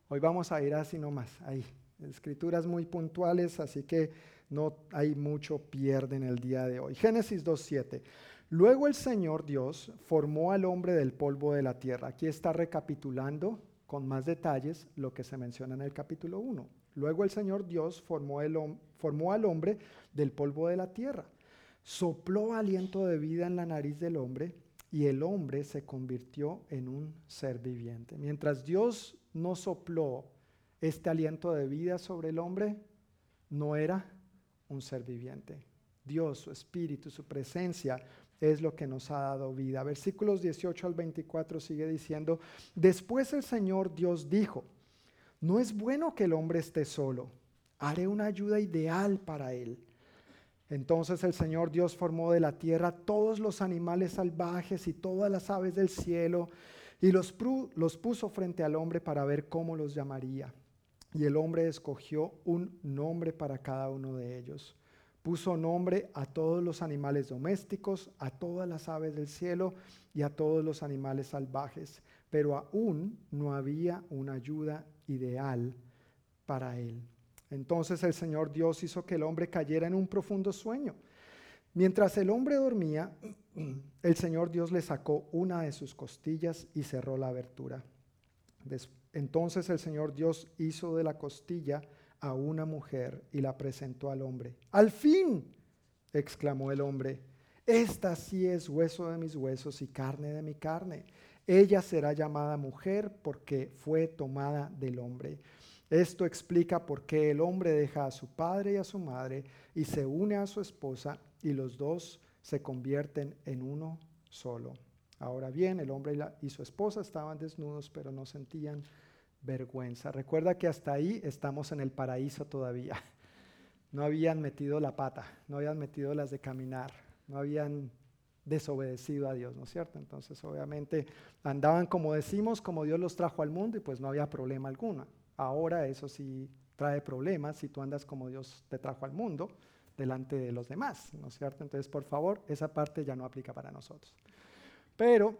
hoy vamos a ir así nomás, ahí. Escrituras muy puntuales, así que no hay mucho pierde en el día de hoy. Génesis 2, 7. Luego el Señor Dios formó al hombre del polvo de la tierra. Aquí está recapitulando con más detalles lo que se menciona en el capítulo 1. Luego el Señor Dios formó, formó al hombre del polvo de la tierra. Sopló aliento de vida en la nariz del hombre y el hombre se convirtió en un ser viviente. Mientras Dios no sopló este aliento de vida sobre el hombre, no era un ser viviente. Dios, su espíritu, su presencia es lo que nos ha dado vida. Versículos 18 al 24 sigue diciendo, después el Señor Dios dijo, no es bueno que el hombre esté solo, haré una ayuda ideal para él. Entonces el Señor Dios formó de la tierra todos los animales salvajes y todas las aves del cielo y los, los puso frente al hombre para ver cómo los llamaría. Y el hombre escogió un nombre para cada uno de ellos. Puso nombre a todos los animales domésticos, a todas las aves del cielo y a todos los animales salvajes, pero aún no había una ayuda ideal para él. Entonces el Señor Dios hizo que el hombre cayera en un profundo sueño. Mientras el hombre dormía, el Señor Dios le sacó una de sus costillas y cerró la abertura. Entonces el Señor Dios hizo de la costilla a una mujer y la presentó al hombre. Al fin, exclamó el hombre, esta sí es hueso de mis huesos y carne de mi carne. Ella será llamada mujer porque fue tomada del hombre. Esto explica por qué el hombre deja a su padre y a su madre y se une a su esposa y los dos se convierten en uno solo. Ahora bien, el hombre y, su esposa estaban desnudos, pero no sentían vergüenza. Recuerda que hasta ahí estamos en el paraíso todavía. No habían metido la pata, no habían metido las de caminar, no habían desobedecido a Dios, ¿no es cierto? Entonces, obviamente, andaban como decimos, como Dios los trajo al mundo y pues no había problema alguno. Ahora eso sí trae problemas si tú andas como Dios te trajo al mundo delante de los demás, ¿no es cierto? Entonces, por favor, esa parte ya no aplica para nosotros. Pero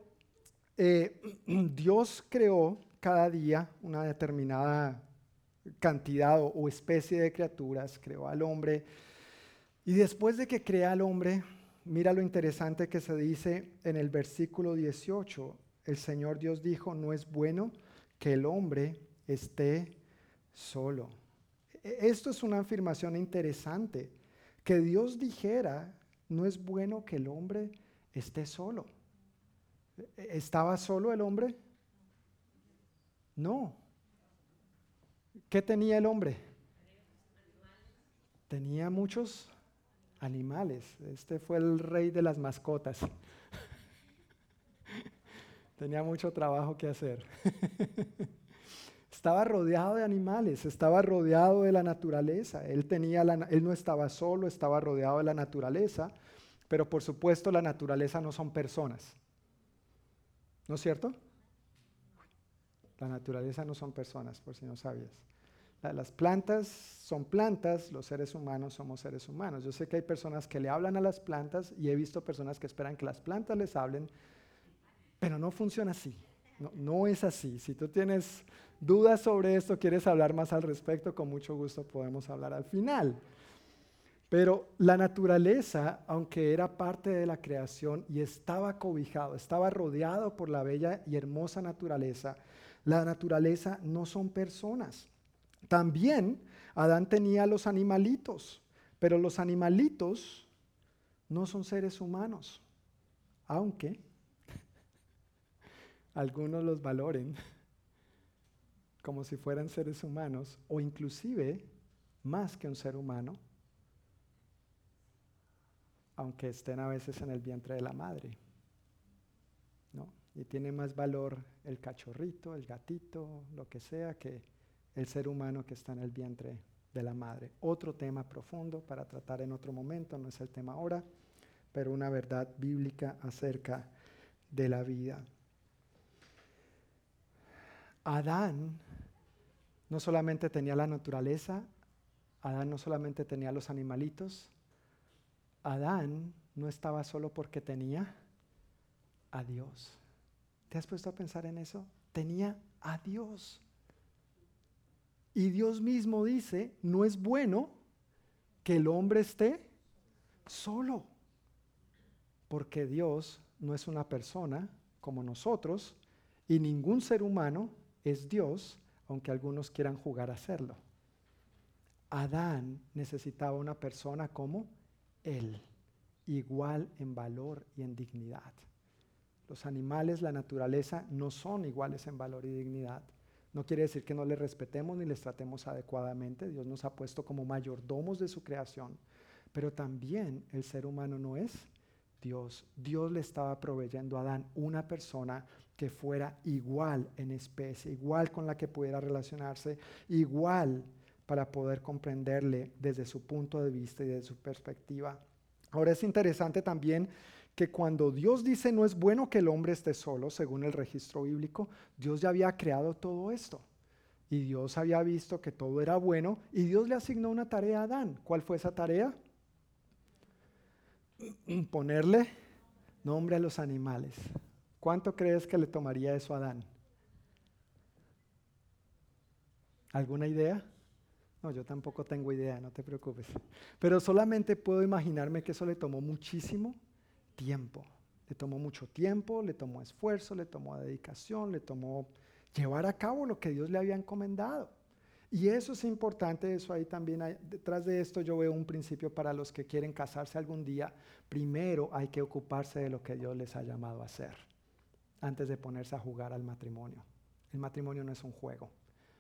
eh, Dios creó cada día una determinada cantidad o, especie de criaturas, creó al hombre, y después de que crea al hombre, mira lo interesante que se dice en el versículo 18, el Señor Dios dijo, no es bueno que el hombre esté solo. E, esto es una afirmación interesante, que Dios dijera, no es bueno que el hombre esté solo. E, ¿Estaba solo el hombre? No. ¿Qué tenía el hombre? Tenía muchos animales. Este fue el rey de las mascotas. Tenía mucho trabajo que hacer. estaba rodeado de animales, estaba rodeado de la naturaleza. Él, tenía él no estaba solo, estaba rodeado de la naturaleza, pero por supuesto la naturaleza no son personas. ¿No es cierto? La naturaleza no son personas, por si no sabías. Las plantas son plantas, los seres humanos somos seres humanos. Yo sé que hay personas que le hablan a las plantas y he visto personas que esperan que las plantas les hablen, pero no funciona así. No, no es así. Si tú tienes dudas sobre esto, quieres hablar más al respecto, con mucho gusto podemos hablar al final. Pero la naturaleza, aunque era parte de la creación y estaba cobijado, estaba rodeado por la bella y hermosa naturaleza, la naturaleza no son personas. También Adán tenía los animalitos, pero los animalitos no son seres humanos, aunque algunos los valoren como si fueran seres humanos o inclusive más que un ser humano, aunque estén a veces en el vientre de la madre. Y tiene más valor el cachorrito, el gatito, lo que sea, que el ser humano que está en el vientre de la madre. Otro tema profundo para tratar en otro momento, no es el tema ahora, pero una verdad bíblica acerca de la vida. Adán no solamente tenía la naturaleza, Adán no solamente tenía los animalitos, Adán no estaba solo porque tenía a Dios. ¿Te has puesto a pensar en eso? Tenía a Dios. Y Dios mismo dice, no es bueno que el hombre esté solo, porque Dios no es una persona como nosotros y ningún ser humano es Dios, aunque algunos quieran jugar a serlo. Adán necesitaba una persona como él, igual en valor y en dignidad. Los animales, la naturaleza, no son iguales en valor y dignidad. No quiere decir que no les respetemos ni les tratemos adecuadamente. Dios nos ha puesto como mayordomos de su creación. Pero también el ser humano no es Dios. Dios le estaba proveyendo a Adán una persona que fuera igual en especie, igual con la que pudiera relacionarse, igual para poder comprenderle desde su punto de vista y desde su perspectiva. Ahora es interesante también que cuando Dios dice no es bueno que el hombre esté solo, según el registro bíblico, Dios ya había creado todo esto. Y Dios había visto que todo era bueno y Dios le asignó una tarea a Adán. ¿Cuál fue esa tarea? Ponerle nombre a los animales. ¿Cuánto crees que le tomaría eso a Adán? ¿Alguna idea? No, yo tampoco tengo idea, no te preocupes. Pero solamente puedo imaginarme que eso le tomó muchísimo tiempo. Le tomó mucho tiempo, le tomó esfuerzo, le tomó dedicación, le tomó llevar a cabo lo que Dios le había encomendado. Y eso es importante, eso ahí también, hay, detrás de esto yo veo un principio para los que quieren casarse algún día. Primero hay que ocuparse de lo que Dios les ha llamado a hacer, antes de ponerse a jugar al matrimonio. El matrimonio no es un juego.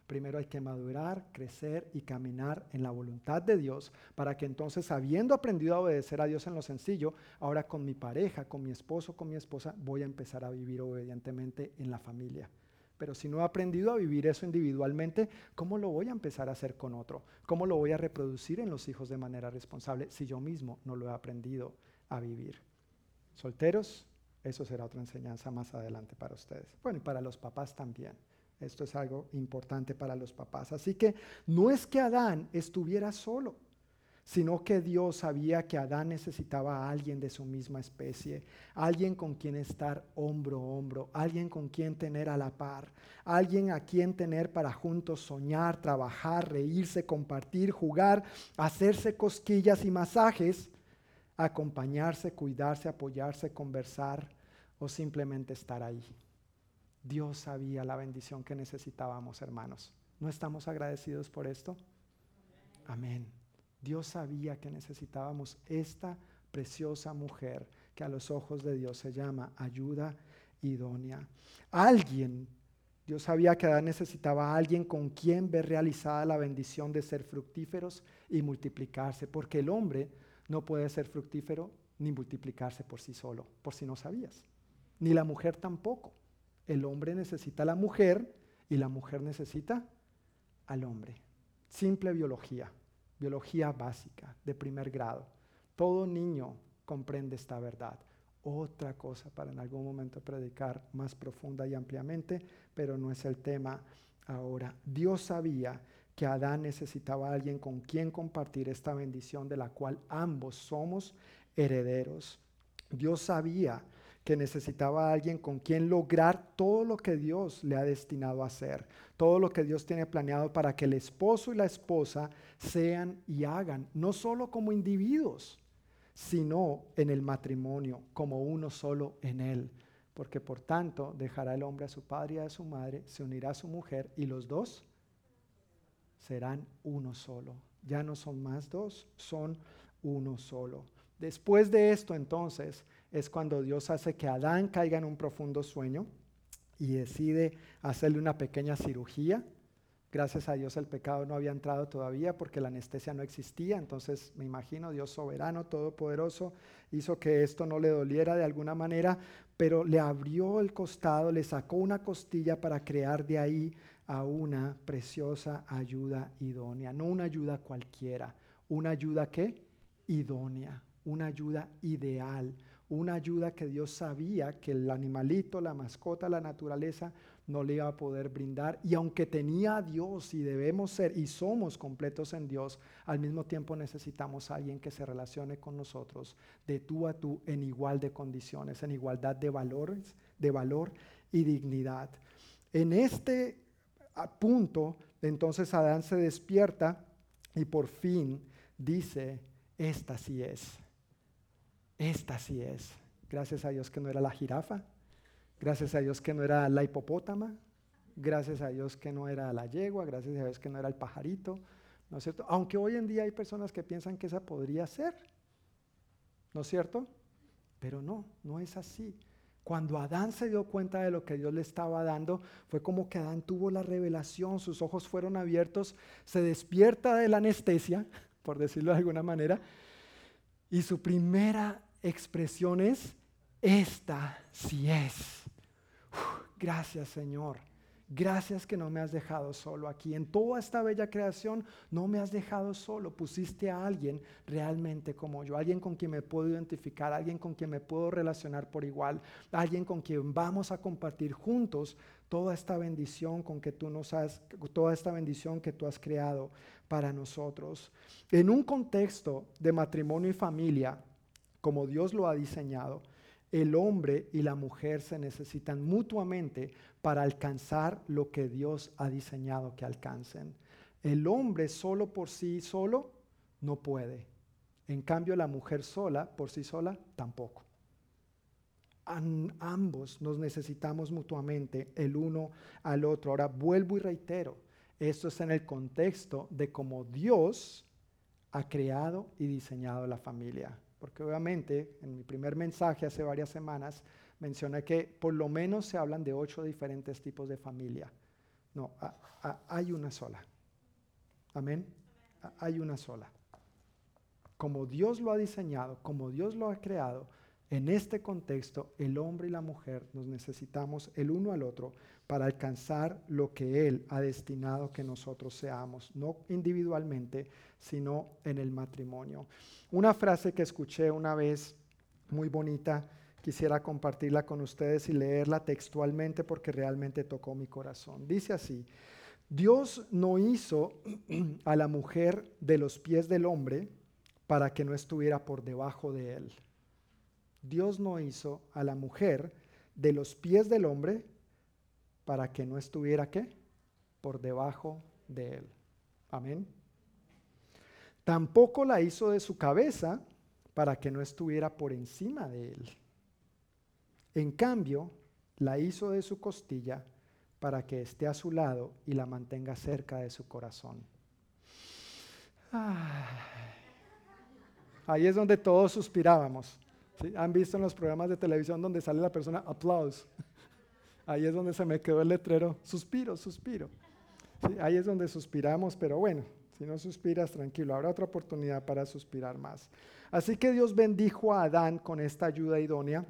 Primero hay que madurar, crecer y caminar en la voluntad de Dios para que entonces, habiendo aprendido a obedecer a Dios en lo sencillo, ahora con mi pareja, con mi esposo, con mi esposa, voy a empezar a vivir obedientemente en la familia. Pero si no he aprendido a vivir eso individualmente, ¿cómo lo voy a empezar a hacer con otro? ¿Cómo lo voy a reproducir en los hijos de manera responsable si yo mismo no lo he aprendido a vivir? Solteros, eso será otra enseñanza más adelante para ustedes. Bueno, y para los papás también. Esto es algo importante para los papás. Así que no es que Adán estuviera solo, sino que Dios sabía que Adán necesitaba a alguien de su misma especie, alguien con quien estar hombro a hombro, alguien con quien tener a la par, alguien a quien tener para juntos soñar, trabajar, reírse, compartir, jugar, hacerse cosquillas y masajes, acompañarse, cuidarse, apoyarse, conversar o simplemente estar ahí. Dios sabía la bendición que necesitábamos, hermanos. ¿No estamos agradecidos por esto? Amén. Dios sabía que necesitábamos esta preciosa mujer que a los ojos de Dios se llama ayuda idónea. Alguien, Dios sabía que necesitaba a alguien con quien ver realizada la bendición de ser fructíferos y multiplicarse, porque el hombre no puede ser fructífero ni multiplicarse por sí solo, por si no sabías, ni la mujer tampoco. El hombre necesita a la mujer y la mujer necesita al hombre. Simple biología, biología básica, de primer grado. Todo niño comprende esta verdad. Otra cosa para en algún momento predicar más profunda y ampliamente, pero no es el tema ahora. Dios sabía que Adán necesitaba a alguien con quien compartir esta bendición de la cual ambos somos herederos. Dios sabía que necesitaba a alguien con quien lograr todo lo que Dios le ha destinado a hacer, todo lo que Dios tiene planeado para que el esposo y la esposa sean y hagan, no solo como individuos, sino en el matrimonio, como uno solo en él. Porque por tanto dejará el hombre a su padre y a su madre, se unirá a su mujer y los dos serán uno solo. Ya no son más dos, son uno solo. Después de esto entonces, es cuando Dios hace que Adán caiga en un profundo sueño y decide hacerle una pequeña cirugía. Gracias a Dios el pecado no había entrado todavía porque la anestesia no existía. Entonces me imagino Dios soberano, todopoderoso, hizo que esto no le doliera de alguna manera, pero le abrió el costado, le sacó una costilla para crear de ahí a una preciosa ayuda idónea. No una ayuda cualquiera, una ayuda que idónea, una ayuda ideal, una ayuda que Dios sabía que el animalito, la mascota, la naturaleza no le iba a poder brindar. Y aunque tenía a Dios y debemos ser y somos completos en Dios, al mismo tiempo necesitamos a alguien que se relacione con nosotros de tú a tú en igual de condiciones, en igualdad de valores, de valor y dignidad. En este punto, entonces Adán se despierta y por fin dice, esta sí es esta sí es. Gracias a Dios que no era la jirafa. Gracias a Dios que no era la hipopótama. Gracias a Dios que no era la yegua. Gracias a Dios que no era el pajarito. ¿No es cierto? Aunque hoy en día hay personas que piensan que esa podría ser. ¿No es cierto? Pero no, no es así. Cuando Adán se dio cuenta de lo que Dios le estaba dando, fue como que Adán tuvo la revelación, sus ojos fueron abiertos, se despierta de la anestesia, por decirlo de alguna manera, y su primera expresión es, esta sí es. gracias Señor. Gracias que no me has dejado solo aquí. En toda esta bella creación no me has dejado solo. Pusiste a alguien realmente como yo, alguien con quien me puedo identificar, alguien con quien me puedo relacionar por igual, alguien con quien vamos a compartir juntos toda esta bendición con que tú nos has toda esta bendición que tú has creado para nosotros. En un contexto de matrimonio y familia como Dios lo ha diseñado, el hombre y la mujer se necesitan mutuamente para alcanzar lo que Dios ha diseñado que alcancen. El hombre solo por sí solo no puede. En cambio, la mujer sola por sí sola tampoco. ambos nos necesitamos mutuamente el uno al otro. Ahora vuelvo y reitero, esto es en el contexto de cómo Dios ha creado y diseñado la familia porque obviamente en mi primer mensaje hace varias semanas mencioné que por lo menos se hablan de ocho diferentes tipos de familia. No, hay una sola. Amén. hay una sola. Como Dios lo ha diseñado, como Dios lo ha creado, en este contexto el hombre y la mujer nos necesitamos el uno al otro para alcanzar lo que Él ha destinado que nosotros seamos, no individualmente, sino en el matrimonio. Una frase que escuché una vez muy bonita, quisiera compartirla con ustedes y leerla textualmente porque realmente tocó mi corazón. Dice así, Dios no hizo a la mujer de los pies del hombre para que no estuviera por debajo de él. Dios no hizo a la mujer de los pies del hombre para que no estuviera qué? Por debajo de él. Amén. Tampoco la hizo de su cabeza para que no estuviera por encima de él. En cambio, la hizo de su costilla para que esté a su lado y la mantenga cerca de su corazón. Ahí es donde todos suspirábamos. ¿Han visto en los programas de televisión donde sale la persona aplausos? Ahí es donde se me quedó el letrero, suspiro, suspiro. ahí es donde suspiramos, pero bueno, si no suspiras, tranquilo, habrá otra oportunidad para suspirar más. Así que Dios bendijo a Adán con esta ayuda idónea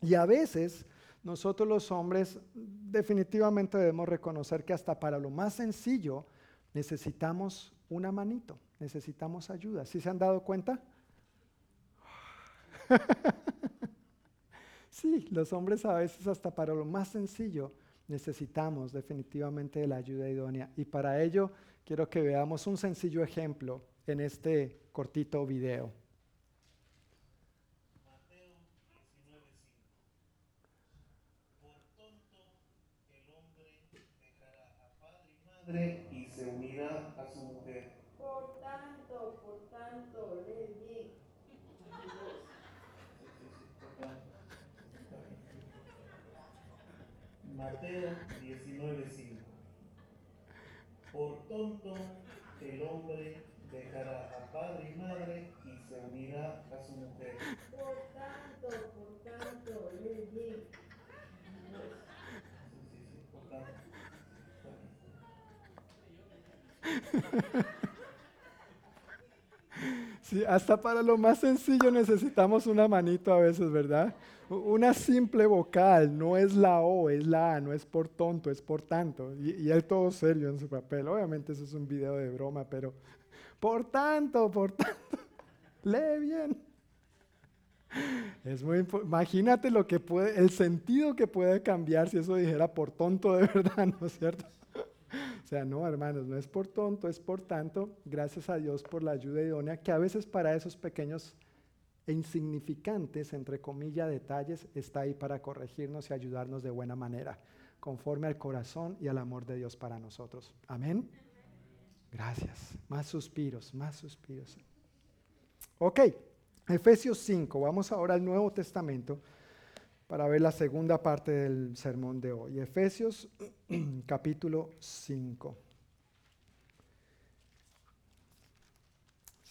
y a veces nosotros los hombres definitivamente debemos reconocer que hasta para lo más sencillo necesitamos una manito, necesitamos ayuda. ¿Sí se han dado cuenta? Sí, los hombres a veces hasta para lo más sencillo necesitamos definitivamente de la ayuda idónea. Y para ello quiero que veamos un sencillo ejemplo en este cortito video. Mateo 19:5 Por tonto el hombre dejará a padre y madre y se unirá a su mujer. Por tanto, por tanto, lee bien. Mateo 19:5 Por tonto el hombre dejará a padre y madre y se unirá a su mujer. Por tanto, por tanto, lee bien. Sí, hasta para lo más sencillo necesitamos una manito a veces, ¿verdad? Una simple vocal, no es la O, es la A, no es por tonto, es por tanto. Y, él todo serio en su papel. Obviamente eso es un video de broma, pero por tanto, por tanto, lee bien. Es muy imagínate lo que puede, el sentido que puede cambiar si eso dijera por tonto de verdad, ¿no es cierto? O sea, no, hermanos, no es por tonto, es por tanto, gracias a Dios por la ayuda idónea, que a veces para esos pequeños e insignificantes, entre comillas, detalles, está ahí para corregirnos y ayudarnos de buena manera, conforme al corazón y al amor de Dios para nosotros. Amén. Gracias. Más suspiros, más suspiros. Ok, Efesios 5, vamos ahora al Nuevo Testamento para ver la segunda parte del sermón de hoy. Efesios capítulo 5.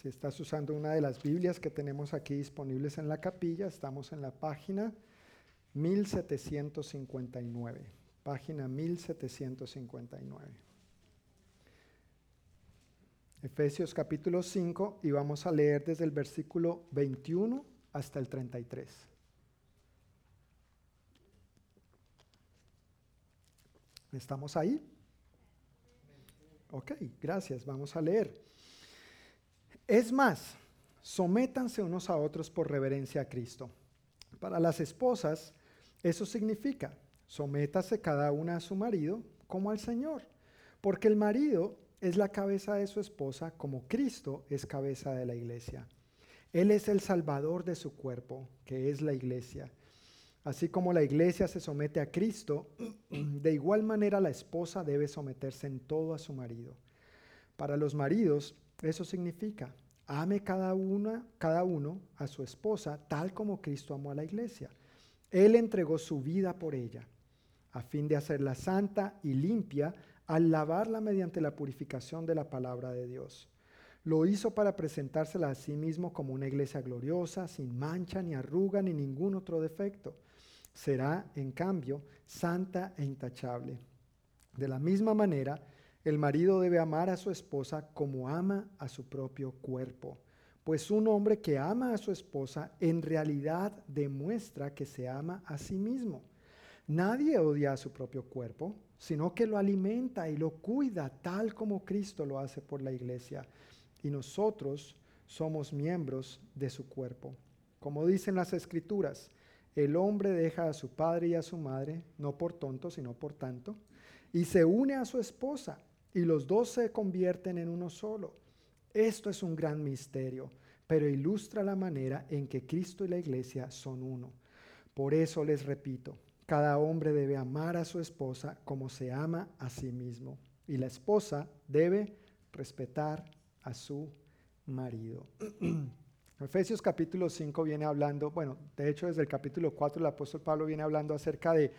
Si estás usando una de las Biblias que tenemos aquí disponibles en la capilla, estamos en la página 1759, página 1759. Efesios capítulo 5 y vamos a leer desde el versículo 21 hasta el 33. ¿Estamos ahí? Ok, gracias. Vamos a leer. Es más, sométanse unos a otros por reverencia a Cristo. Para las esposas, eso significa, sométase cada una a su marido como al Señor, porque el marido es la cabeza de su esposa como Cristo es cabeza de la iglesia. Él es el salvador de su cuerpo, que es la iglesia. Así como la iglesia se somete a Cristo, de igual manera la esposa debe someterse en todo a su marido. Para los maridos, eso significa, ame cada, una, cada uno a su esposa tal como Cristo amó a la iglesia. Él entregó su vida por ella, a fin de hacerla santa y limpia al lavarla mediante la purificación de la palabra de Dios. Lo hizo para presentársela a sí mismo como una iglesia gloriosa, sin mancha, ni arruga, ni ningún otro defecto será, en cambio, santa e intachable. De la misma manera, el marido debe amar a su esposa como ama a su propio cuerpo, pues un hombre que ama a su esposa en realidad demuestra que se ama a sí mismo. Nadie odia a su propio cuerpo, sino que lo alimenta y lo cuida tal como Cristo lo hace por la iglesia. Y nosotros somos miembros de su cuerpo. Como dicen las escrituras, el hombre deja a su padre y a su madre, no por tonto, sino por tanto, y se une a su esposa, y los dos se convierten en uno solo. Esto es un gran misterio, pero ilustra la manera en que Cristo y la iglesia son uno. Por eso les repito, cada hombre debe amar a su esposa como se ama a sí mismo, y la esposa debe respetar a su marido. Efesios capítulo 5 viene hablando, bueno, de hecho desde el capítulo 4 el apóstol Pablo viene hablando acerca de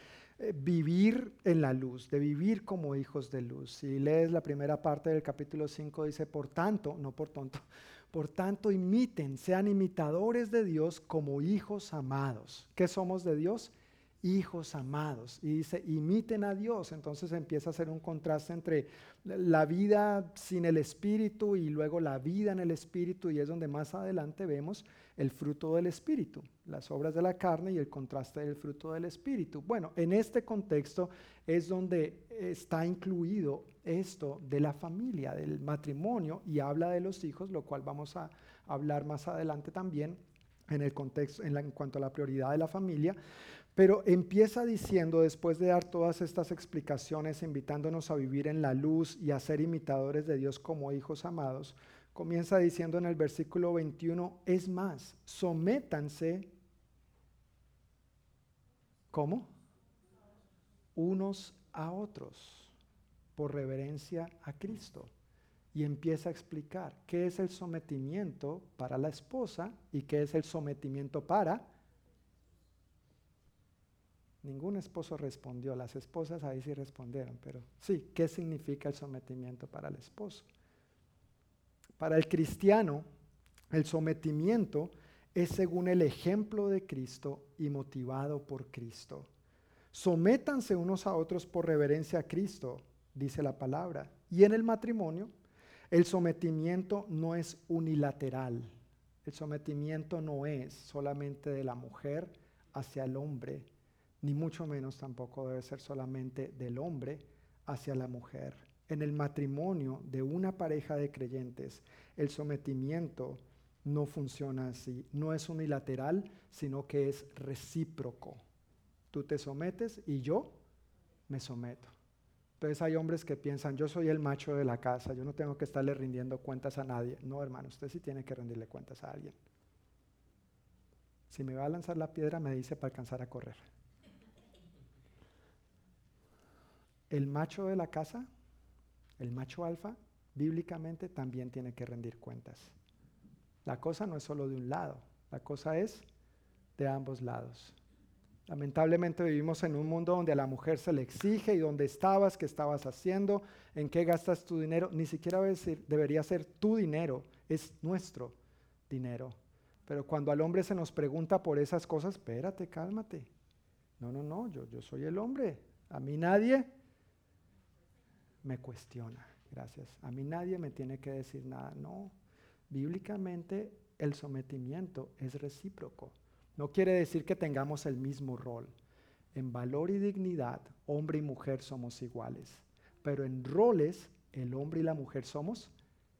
vivir en la luz, de vivir como hijos de luz. Si lees la primera parte del capítulo 5 dice, por tanto, no por tonto, por tanto imiten, sean imitadores de Dios como hijos amados. ¿Qué somos de Dios? Hijos amados. Y dice, imiten a Dios. Entonces empieza a hacer un contraste entre la vida sin el Espíritu y luego la vida en el Espíritu. Y es donde más adelante vemos el fruto del Espíritu, las obras de la carne y el contraste del fruto del Espíritu. Bueno, en este contexto es donde está incluido esto de la familia, del matrimonio, y habla de los hijos, lo cual vamos a hablar más adelante también en el contexto, en, en cuanto a la prioridad de la familia. Pero empieza diciendo, después de dar todas estas explicaciones, invitándonos a vivir en la luz y a ser imitadores de Dios como hijos amados, comienza diciendo en el versículo 21, es más, sométanse, ¿cómo? Unos a otros, por reverencia a Cristo. Y empieza a explicar qué es el sometimiento para la esposa y qué es el sometimiento para Ningún esposo respondió, las esposas ahí sí respondieron, pero sí, ¿qué significa el sometimiento para el esposo? Para el cristiano, el sometimiento es según el ejemplo de Cristo y motivado por Cristo. Sométanse unos a otros por reverencia a Cristo, dice la palabra. Y en el matrimonio, el sometimiento no es unilateral. El sometimiento no es solamente de la mujer hacia el hombre, ni mucho menos tampoco debe ser solamente del hombre hacia la mujer. En el matrimonio de una pareja de creyentes, el sometimiento no funciona así. No es unilateral, sino que es recíproco. Tú te sometes y yo me someto. Entonces hay hombres que piensan, yo soy el macho de la casa, yo no tengo que estarle rindiendo cuentas a nadie. No, hermano, usted sí tiene que rendirle cuentas a alguien. Si me va a lanzar la piedra, me dice para alcanzar a correr. El macho de la casa, el macho alfa, bíblicamente también tiene que rendir cuentas. La cosa no es solo de un lado, la cosa es de ambos lados. Lamentablemente vivimos en un mundo donde a la mujer se le exige y dónde estabas, qué estabas haciendo, en qué gastas tu dinero. Ni siquiera debería ser tu dinero, es nuestro dinero. Pero cuando al hombre se nos pregunta por esas cosas, espérate, cálmate. No, no, no, yo, yo soy el hombre. A mí nadie me cuestiona. Gracias. A mí nadie me tiene que decir nada. No. Bíblicamente el sometimiento es recíproco. No quiere decir que tengamos el mismo rol. En valor y dignidad, hombre y mujer somos iguales. Pero en roles, el hombre y la mujer somos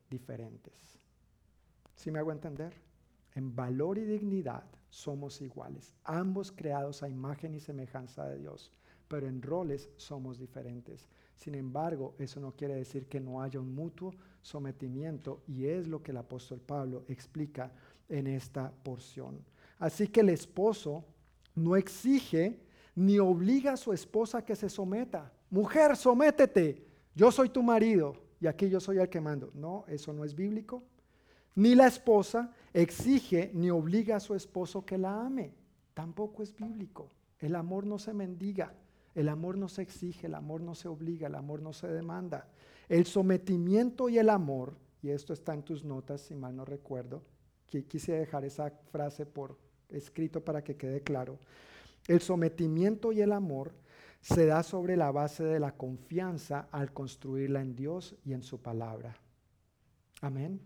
diferentes. ¿Sí me hago entender? En valor y dignidad somos iguales. Ambos creados a imagen y semejanza de Dios. Pero en roles somos diferentes. Sin embargo, eso no quiere decir que no haya un mutuo sometimiento y es lo que el apóstol Pablo explica en esta porción. Así que el esposo no exige ni obliga a su esposa a que se someta. Mujer, sométete. Yo soy tu marido y aquí yo soy el que mando. No, eso no es bíblico. Ni la esposa exige ni obliga a su esposo que la ame. Tampoco es bíblico. El amor no se mendiga. El amor no se exige, el amor no se obliga, el amor no se demanda. El sometimiento y el amor, y esto está en tus notas, si mal no recuerdo, quise dejar esa frase por escrito para que quede claro. El sometimiento y el amor se da sobre la base de la confianza al construirla en Dios y en su palabra. Amén.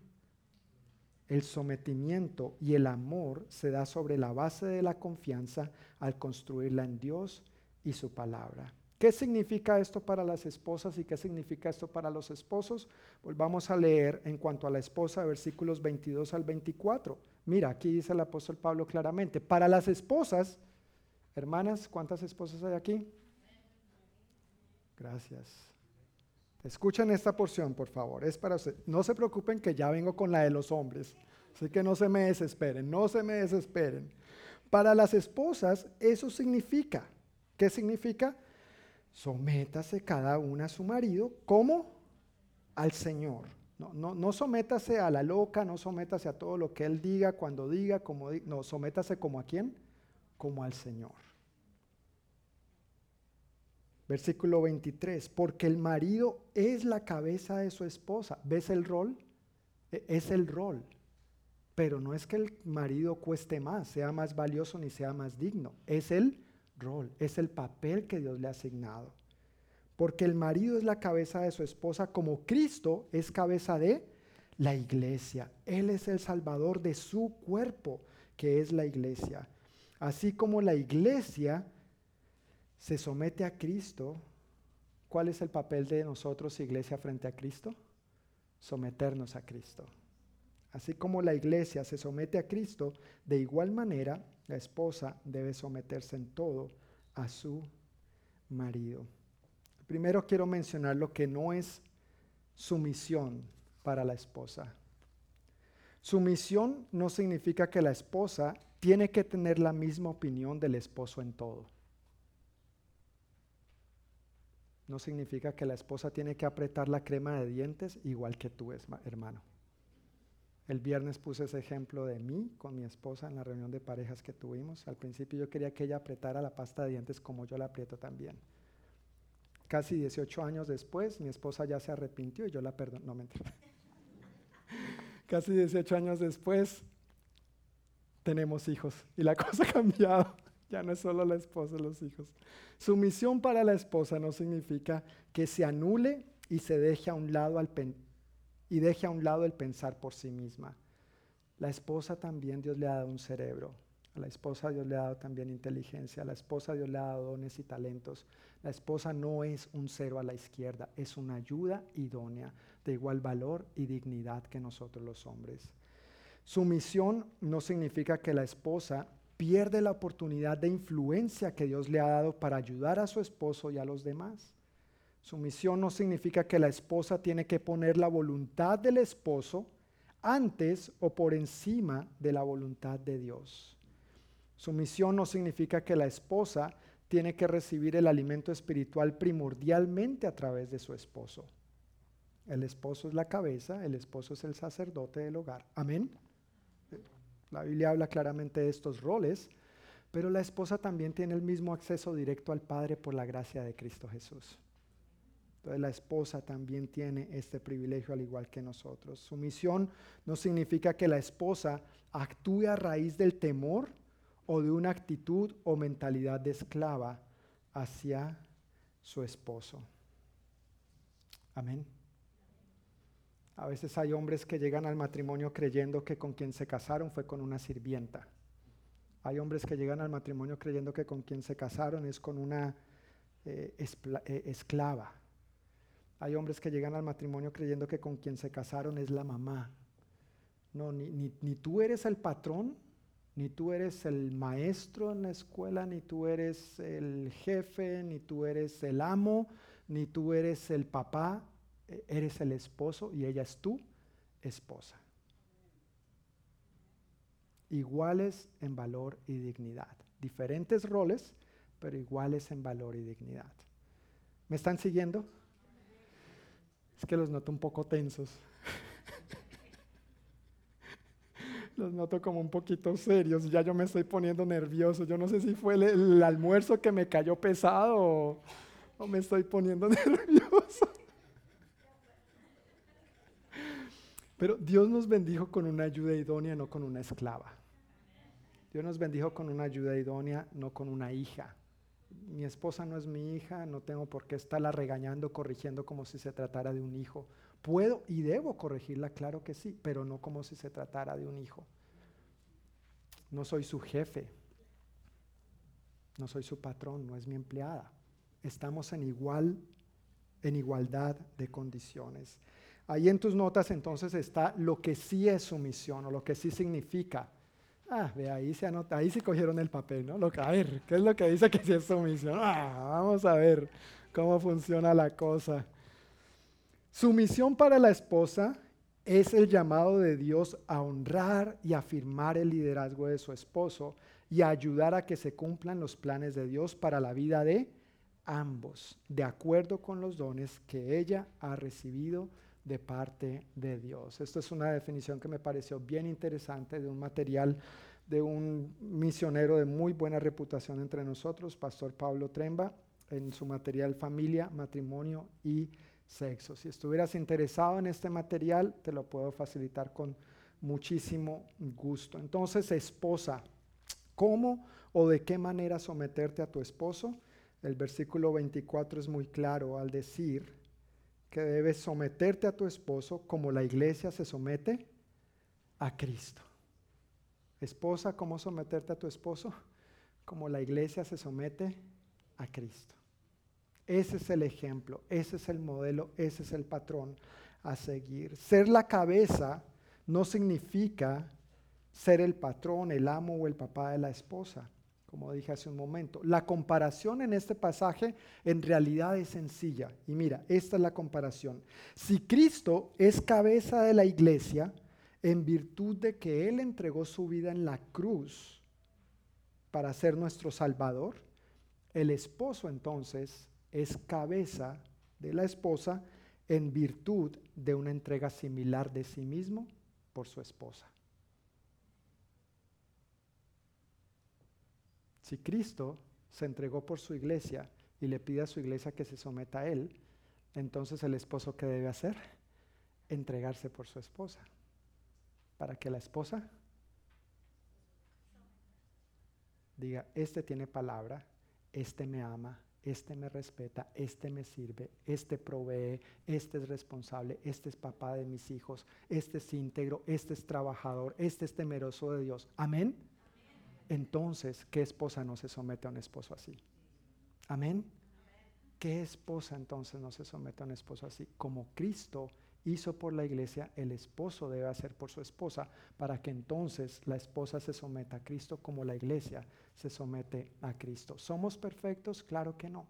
El sometimiento y el amor se da sobre la base de la confianza al construirla en Dios y su palabra. ¿Qué significa esto para las esposas y qué significa esto para los esposos? Volvamos a leer en cuanto a la esposa, versículos 22 al 24. Mira, aquí dice el apóstol Pablo claramente, para las esposas, hermanas, ¿cuántas esposas hay aquí? Gracias. Escuchen esta porción, por favor. Es para usted. No se preocupen que ya vengo con la de los hombres. Así que no se me desesperen, no se me desesperen. Para las esposas, eso significa ¿Qué significa? Sométase cada una a su marido como al Señor. No, no, no sométase a la loca, no sométase a todo lo que Él diga, cuando diga, como diga. No, sométase como a quién? Como al Señor. Versículo 23, porque el marido es la cabeza de su esposa. ¿Ves el rol? E, es el rol. Pero no es que el marido cueste más, sea más valioso ni sea más digno. Es el es el papel que Dios le ha asignado. Porque el marido es la cabeza de su esposa como Cristo es cabeza de la iglesia. Él es el salvador de su cuerpo, que es la iglesia. Así como la iglesia se somete a Cristo, ¿cuál es el papel de nosotros, iglesia, frente a Cristo? Someternos a Cristo. Así como la iglesia se somete a Cristo, de igual manera la esposa debe someterse en todo a su marido. Primero quiero mencionar lo que no es sumisión para la esposa. Sumisión no significa que la esposa tiene que tener la misma opinión del esposo en todo. No significa que la esposa tiene que apretar la crema de dientes igual que tú, hermano. El viernes puse ese ejemplo de mí con mi esposa en la reunión de parejas que tuvimos. Al principio yo quería que ella apretara la pasta de dientes como yo la aprieto también. Casi 18 años después, mi esposa ya se arrepintió y yo la perdoné. No, mentira. Casi 18 años después, tenemos hijos y la cosa ha cambiado. Ya no es solo la esposa, los hijos. Sumisión para la esposa no significa que se anule y se deje a un lado al, y deje a un lado el pensar por sí misma. La esposa también Dios le ha dado un cerebro. A la esposa Dios le ha dado también inteligencia. A la esposa Dios le ha dado dones y talentos. La esposa no es un cero a la izquierda, es una ayuda idónea de igual valor y dignidad que nosotros los hombres. Sumisión no significa que la esposa pierde la oportunidad de influencia que Dios le ha dado para ayudar a su esposo y a los demás. Sumisión no significa que la esposa tiene que poner la voluntad del esposo antes o por encima de la voluntad de Dios. Sumisión no significa que la esposa tiene que recibir el alimento espiritual primordialmente a través de su esposo. El esposo es la cabeza, el esposo es el sacerdote del hogar. Amén. La Biblia habla claramente de estos roles, pero la esposa también tiene el mismo acceso directo al Padre por la gracia de Cristo Jesús. Entonces la esposa también tiene este privilegio al igual que nosotros. Sumisión no significa que la esposa actúe a raíz del temor o de una actitud o mentalidad de esclava hacia su esposo. Amén. A veces hay hombres que llegan al matrimonio creyendo que con quien se casaron fue con una sirvienta. Hay hombres que llegan al matrimonio creyendo que con quien se casaron es con una eh, eh, esclava. Hay hombres que llegan al matrimonio creyendo que con quien se casaron es la mamá. No, ni, tú eres el patrón, ni tú eres el maestro en la escuela, ni tú eres el jefe, ni tú eres el amo, ni tú eres el papá, e, eres el esposo y ella es tu esposa. Iguales en valor y dignidad. Diferentes roles, pero iguales en valor y dignidad. ¿Me están siguiendo? Es que los noto un poco tensos. los noto como un poquito serios. Ya yo me estoy poniendo nervioso. Yo no sé si fue el, almuerzo que me cayó pesado o, me estoy poniendo nervioso. Pero Dios nos bendijo con una ayuda idónea, no con una esclava. Dios nos bendijo con una ayuda idónea, no con una hija. Mi esposa no es mi hija, no tengo por qué estarla regañando, corrigiendo como si se tratara de un hijo. Puedo y debo corregirla, claro que sí, pero no como si se tratara de un hijo. No soy su jefe, no soy su patrón, no es mi empleada. Estamos en igual en igualdad de condiciones. Ahí en tus notas entonces está lo que sí es sumisión o lo que sí significa. Ah, ve ahí se anota, ahí sí cogieron el papel, ¿no? Lo a ver, ¿qué es lo que dice que sí es sumisión? Ah, vamos a ver cómo funciona la cosa. Sumisión para la esposa es el llamado de Dios a honrar y afirmar el liderazgo de su esposo y a ayudar a que se cumplan los planes de Dios para la vida de ambos, de acuerdo con los dones que ella ha recibido de parte de Dios. Esto es una definición que me pareció bien interesante de un material de un misionero de muy buena reputación entre nosotros, Pastor Pablo Tremba, en su material Familia, Matrimonio y Sexo. Si estuvieras interesado en este material, te lo puedo facilitar con muchísimo gusto. Entonces, esposa, ¿cómo o de qué manera someterte a tu esposo? El versículo 24 es muy claro al decir, que debes someterte a tu esposo como la iglesia se somete a Cristo. Esposa, ¿cómo someterte a tu esposo? Como la iglesia se somete a Cristo. Ese es el ejemplo, ese es el modelo, ese es el patrón a seguir. Ser la cabeza no significa ser el patrón, el amo o el papá de la esposa como dije hace un momento. La comparación en este pasaje en realidad es sencilla. Y mira, esta es la comparación. Si Cristo es cabeza de la iglesia, en virtud de que Él entregó su vida en la cruz para ser nuestro Salvador, el esposo entonces es cabeza de la esposa en virtud de una entrega similar de sí mismo por su esposa. Si Cristo se entregó por su iglesia y le pide a su iglesia que se someta a Él, entonces el esposo ¿qué debe hacer? Entregarse por su esposa. Para que la esposa diga, este tiene palabra, este me ama, este me respeta, este me sirve, este provee, este es responsable, este es papá de mis hijos, este es íntegro, este es trabajador, este es temeroso de Dios. Amén. Entonces, ¿qué esposa no se somete a un esposo así? Amén. ¿Qué esposa entonces no se somete a un esposo así? Como Cristo hizo por la iglesia, el esposo debe hacer por su esposa, para que entonces la esposa se someta a Cristo como la iglesia se somete a Cristo. ¿Somos perfectos? Claro que no.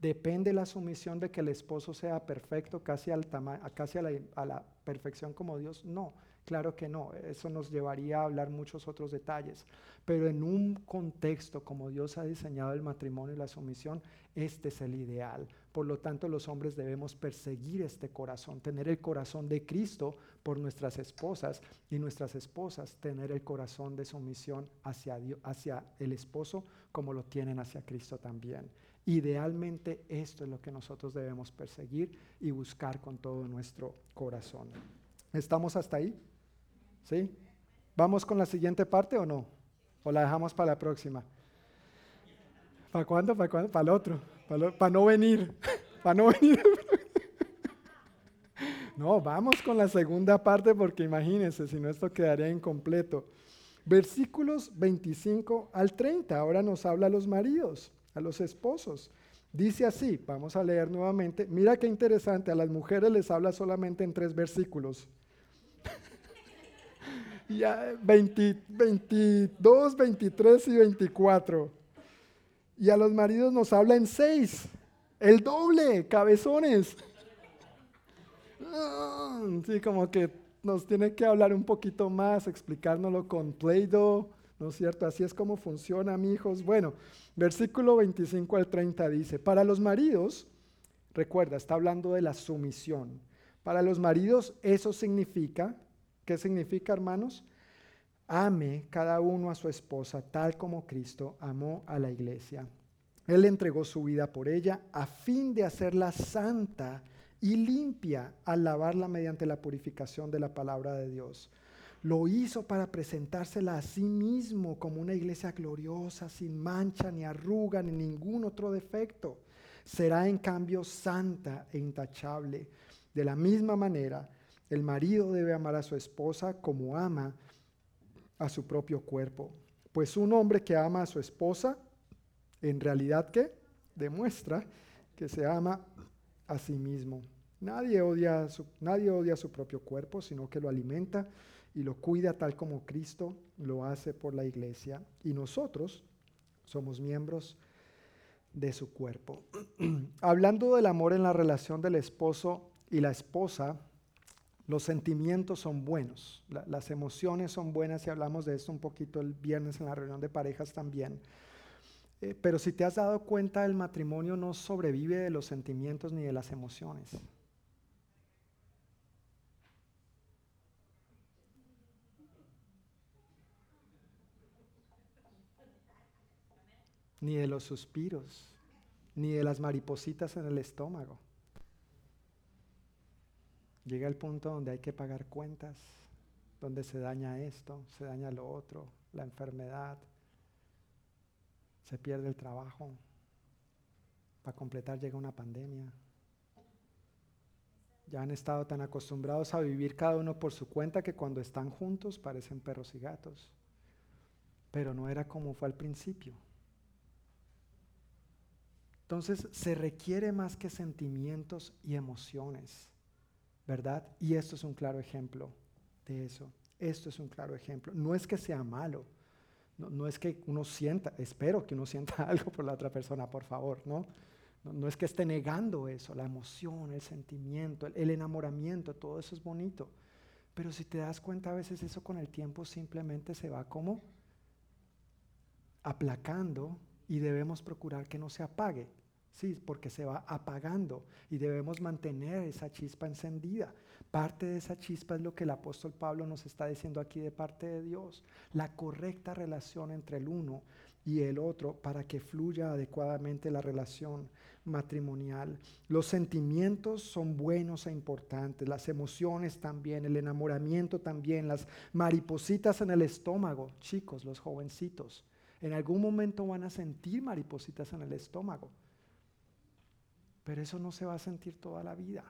Depende la sumisión de que el esposo sea perfecto, casi, al a, a la perfección como Dios. No, Claro que no, eso nos llevaría a hablar muchos otros detalles, pero en un contexto como Dios ha diseñado el matrimonio y la sumisión, este es el ideal. Por lo tanto, los hombres debemos perseguir este corazón, tener el corazón de Cristo por nuestras esposas y nuestras esposas tener el corazón de sumisión hacia, el esposo como lo tienen hacia Cristo también. Idealmente esto es lo que nosotros debemos perseguir y buscar con todo nuestro corazón. ¿Estamos hasta ahí? ¿Sí? ¿Vamos con la siguiente parte o no? ¿O la dejamos para la próxima? ¿Para cuándo? ¿Para cuándo? Para el otro. Para, no venir. para no venir. no, vamos con la segunda parte porque imagínense, si no esto quedaría incompleto. Versículos 25 al 30. Ahora nos habla a los maridos, a los esposos. Dice así, vamos a leer nuevamente. Mira qué interesante, a las mujeres les habla solamente en tres versículos. Ya 22, 23 y 24. Y a los maridos nos habla en seis. El doble, cabezones. Ah, sí, como que nos tiene que hablar un poquito más, explicárnoslo con Play-Doh, ¿no es cierto? Así es como funciona, hijos. Bueno, Versículo 25 al 30 dice, para los maridos, recuerda, está hablando de la sumisión. Para los maridos eso significa, ¿qué significa hermanos? Ame cada uno a su esposa tal como Cristo amó a la iglesia. Él entregó su vida por ella a fin de hacerla santa y limpia al lavarla mediante la purificación de la palabra de Dios lo hizo para presentársela a sí mismo como una iglesia gloriosa, sin mancha, ni arruga, ni ningún otro defecto. Será en cambio santa e intachable. De la misma manera, el marido debe amar a su esposa como ama a su propio cuerpo. Pues un hombre que ama a su esposa, en realidad ¿qué? Demuestra que se ama a sí mismo. Nadie odia, su, nadie odia su propio cuerpo, sino que lo alimenta y lo cuida tal como Cristo lo hace por la iglesia y nosotros somos miembros de su cuerpo. Hablando del amor en la relación del esposo y la esposa, los sentimientos son buenos, las emociones son buenas y hablamos de esto un poquito el viernes en la reunión de parejas también. Eh, pero si te has dado cuenta, el matrimonio no sobrevive de los sentimientos ni de las emociones. ni de los suspiros, ni de las maripositas en el estómago. Llega el punto donde hay que pagar cuentas, donde se daña esto, se daña lo otro, la enfermedad, se pierde el trabajo. Para completar llega una pandemia. Ya han estado tan acostumbrados a vivir cada uno por su cuenta que cuando están juntos parecen perros y gatos. Pero no era como fue al principio. Entonces se requiere más que sentimientos y emociones, ¿verdad? Y esto es un claro ejemplo de eso. Esto es un claro ejemplo. No es que sea malo, no, es que uno sienta, espero que uno sienta algo por la otra persona, por favor, ¿no? No, es que esté negando eso, la emoción, el sentimiento, el enamoramiento, todo eso es bonito. Pero si te das cuenta, a veces eso con el tiempo simplemente se va como aplacando y debemos procurar que no se apague. Sí, porque se va apagando y debemos mantener esa chispa encendida. Parte de esa chispa es lo que el apóstol Pablo nos está diciendo aquí de parte de Dios. La correcta relación entre el uno y el otro para que fluya adecuadamente la relación matrimonial. Los sentimientos son buenos e importantes, las emociones también, el enamoramiento también, las maripositas en el estómago, chicos, los jovencitos. En algún momento van a sentir maripositas en el estómago. Pero eso no se va a sentir toda la vida.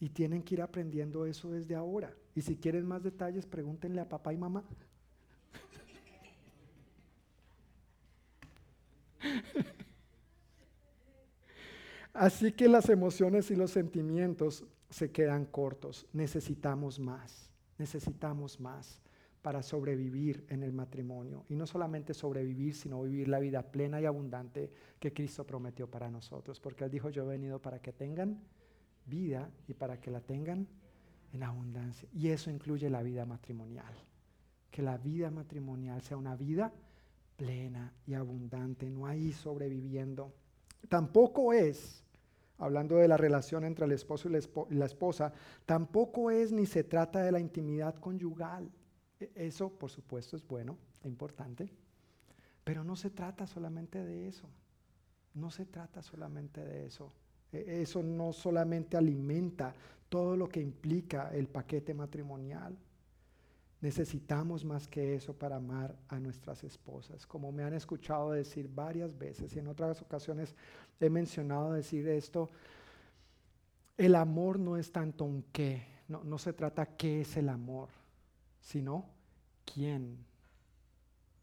Y tienen que ir aprendiendo eso desde ahora. Y si quieren más detalles, pregúntenle a papá y mamá. Así que las emociones y los sentimientos se quedan cortos. Necesitamos más. Necesitamos más para sobrevivir en el matrimonio. Y no solamente sobrevivir, sino vivir la vida plena y abundante que Cristo prometió para nosotros. Porque Él dijo, yo he venido para que tengan vida y para que la tengan en abundancia. Y eso incluye la vida matrimonial. Que la vida matrimonial sea una vida plena y abundante, no hay sobreviviendo. Tampoco es, hablando de la relación entre el esposo y la esposa, tampoco es ni se trata de la intimidad conyugal. E, eso, por supuesto, es bueno, es importante, pero no se trata solamente de eso. No se trata solamente de eso. E, eso no solamente alimenta todo lo que implica el paquete matrimonial. Necesitamos más que eso para amar a nuestras esposas. Como me han escuchado decir varias veces y en otras ocasiones he mencionado decir esto, el amor no es tanto un qué, no, no se trata qué es el amor, sino quién.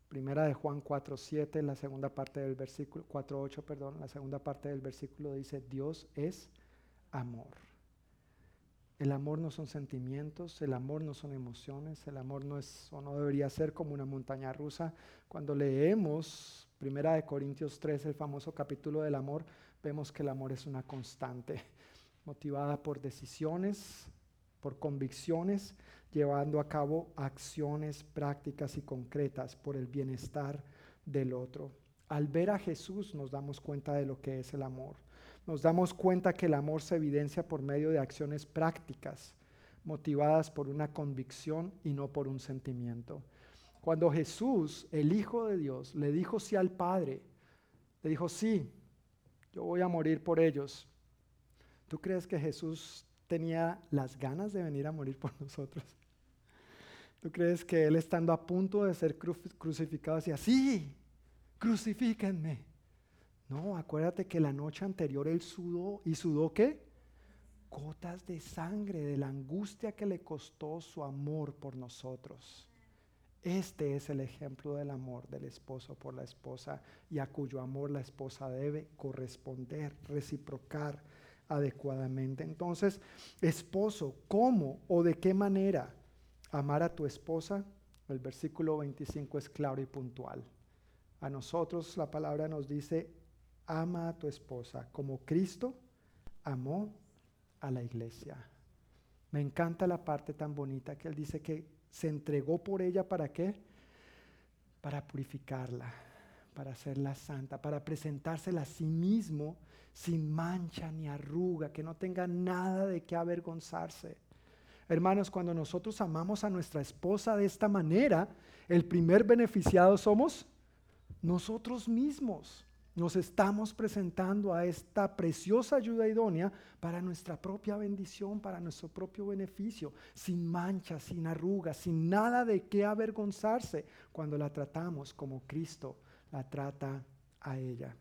Primera de Juan 4.7, la segunda parte del versículo, 4.8, perdón, la segunda parte del versículo dice, Dios es amor. El amor no son sentimientos, el amor no son emociones, el amor no es o no debería ser como una montaña rusa. Cuando leemos Primera de Corintios 3, el famoso capítulo del amor, vemos que el amor es una constante, motivada por decisiones, por convicciones, llevando a cabo acciones prácticas y concretas por el bienestar del otro. Al ver a Jesús nos damos cuenta de lo que es el amor nos damos cuenta que el amor se evidencia por medio de acciones prácticas, motivadas por una convicción y no por un sentimiento. Cuando Jesús, el Hijo de Dios, le dijo sí al Padre, le dijo, sí, yo voy a morir por ellos. ¿Tú crees que Jesús tenía las ganas de venir a morir por nosotros? ¿Tú crees que Él estando a punto de ser crucificado decía, sí, crucifíquenme? No, acuérdate que la noche anterior él sudó y sudó qué? Gotas de sangre de la angustia que le costó su amor por nosotros. Este es el ejemplo del amor del esposo por la esposa y a cuyo amor la esposa debe corresponder, reciprocar adecuadamente. Entonces, esposo, ¿cómo o de qué manera amar a tu esposa? El versículo 25 es claro y puntual. A nosotros la palabra nos dice, ama a tu esposa como Cristo amó a la iglesia. Me encanta la parte tan bonita que él dice que se entregó por ella para qué? Para purificarla, para hacerla santa, para presentársela a sí mismo sin mancha ni arruga, que no tenga nada de qué avergonzarse. Hermanos, cuando nosotros amamos a nuestra esposa de esta manera, el primer beneficiado somos nosotros mismos nos estamos presentando a esta preciosa ayuda idónea para nuestra propia bendición, para nuestro propio beneficio, sin manchas, sin arrugas, sin nada de qué avergonzarse cuando la tratamos como Cristo la trata a ella.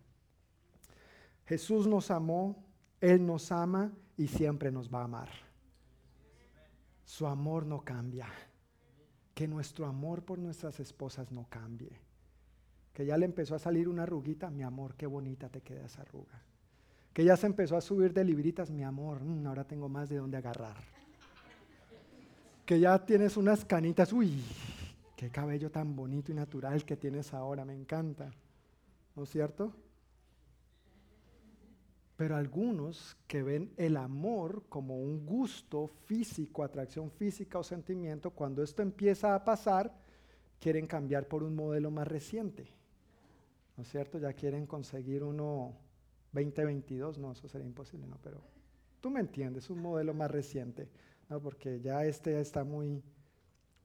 Jesús nos amó, Él nos ama y siempre nos va a amar. Su amor no cambia. Que nuestro amor por nuestras esposas no cambie que ya le empezó a salir una arruguita, mi amor, qué bonita te queda esa arruga. Que ya se empezó a subir de libritas, mi amor, mm, ahora tengo más de dónde agarrar. Que ya tienes unas canitas, uy, qué cabello tan bonito y natural que tienes ahora, me encanta. ¿No es cierto? Pero algunos que ven el amor como un gusto físico, atracción física o sentimiento, cuando esto empieza a pasar, quieren cambiar por un modelo más reciente. ¿no es cierto? Ya quieren conseguir uno 2022, no, eso sería imposible, ¿no? Pero tú me entiendes, un modelo más reciente, ¿no? Porque ya este está muy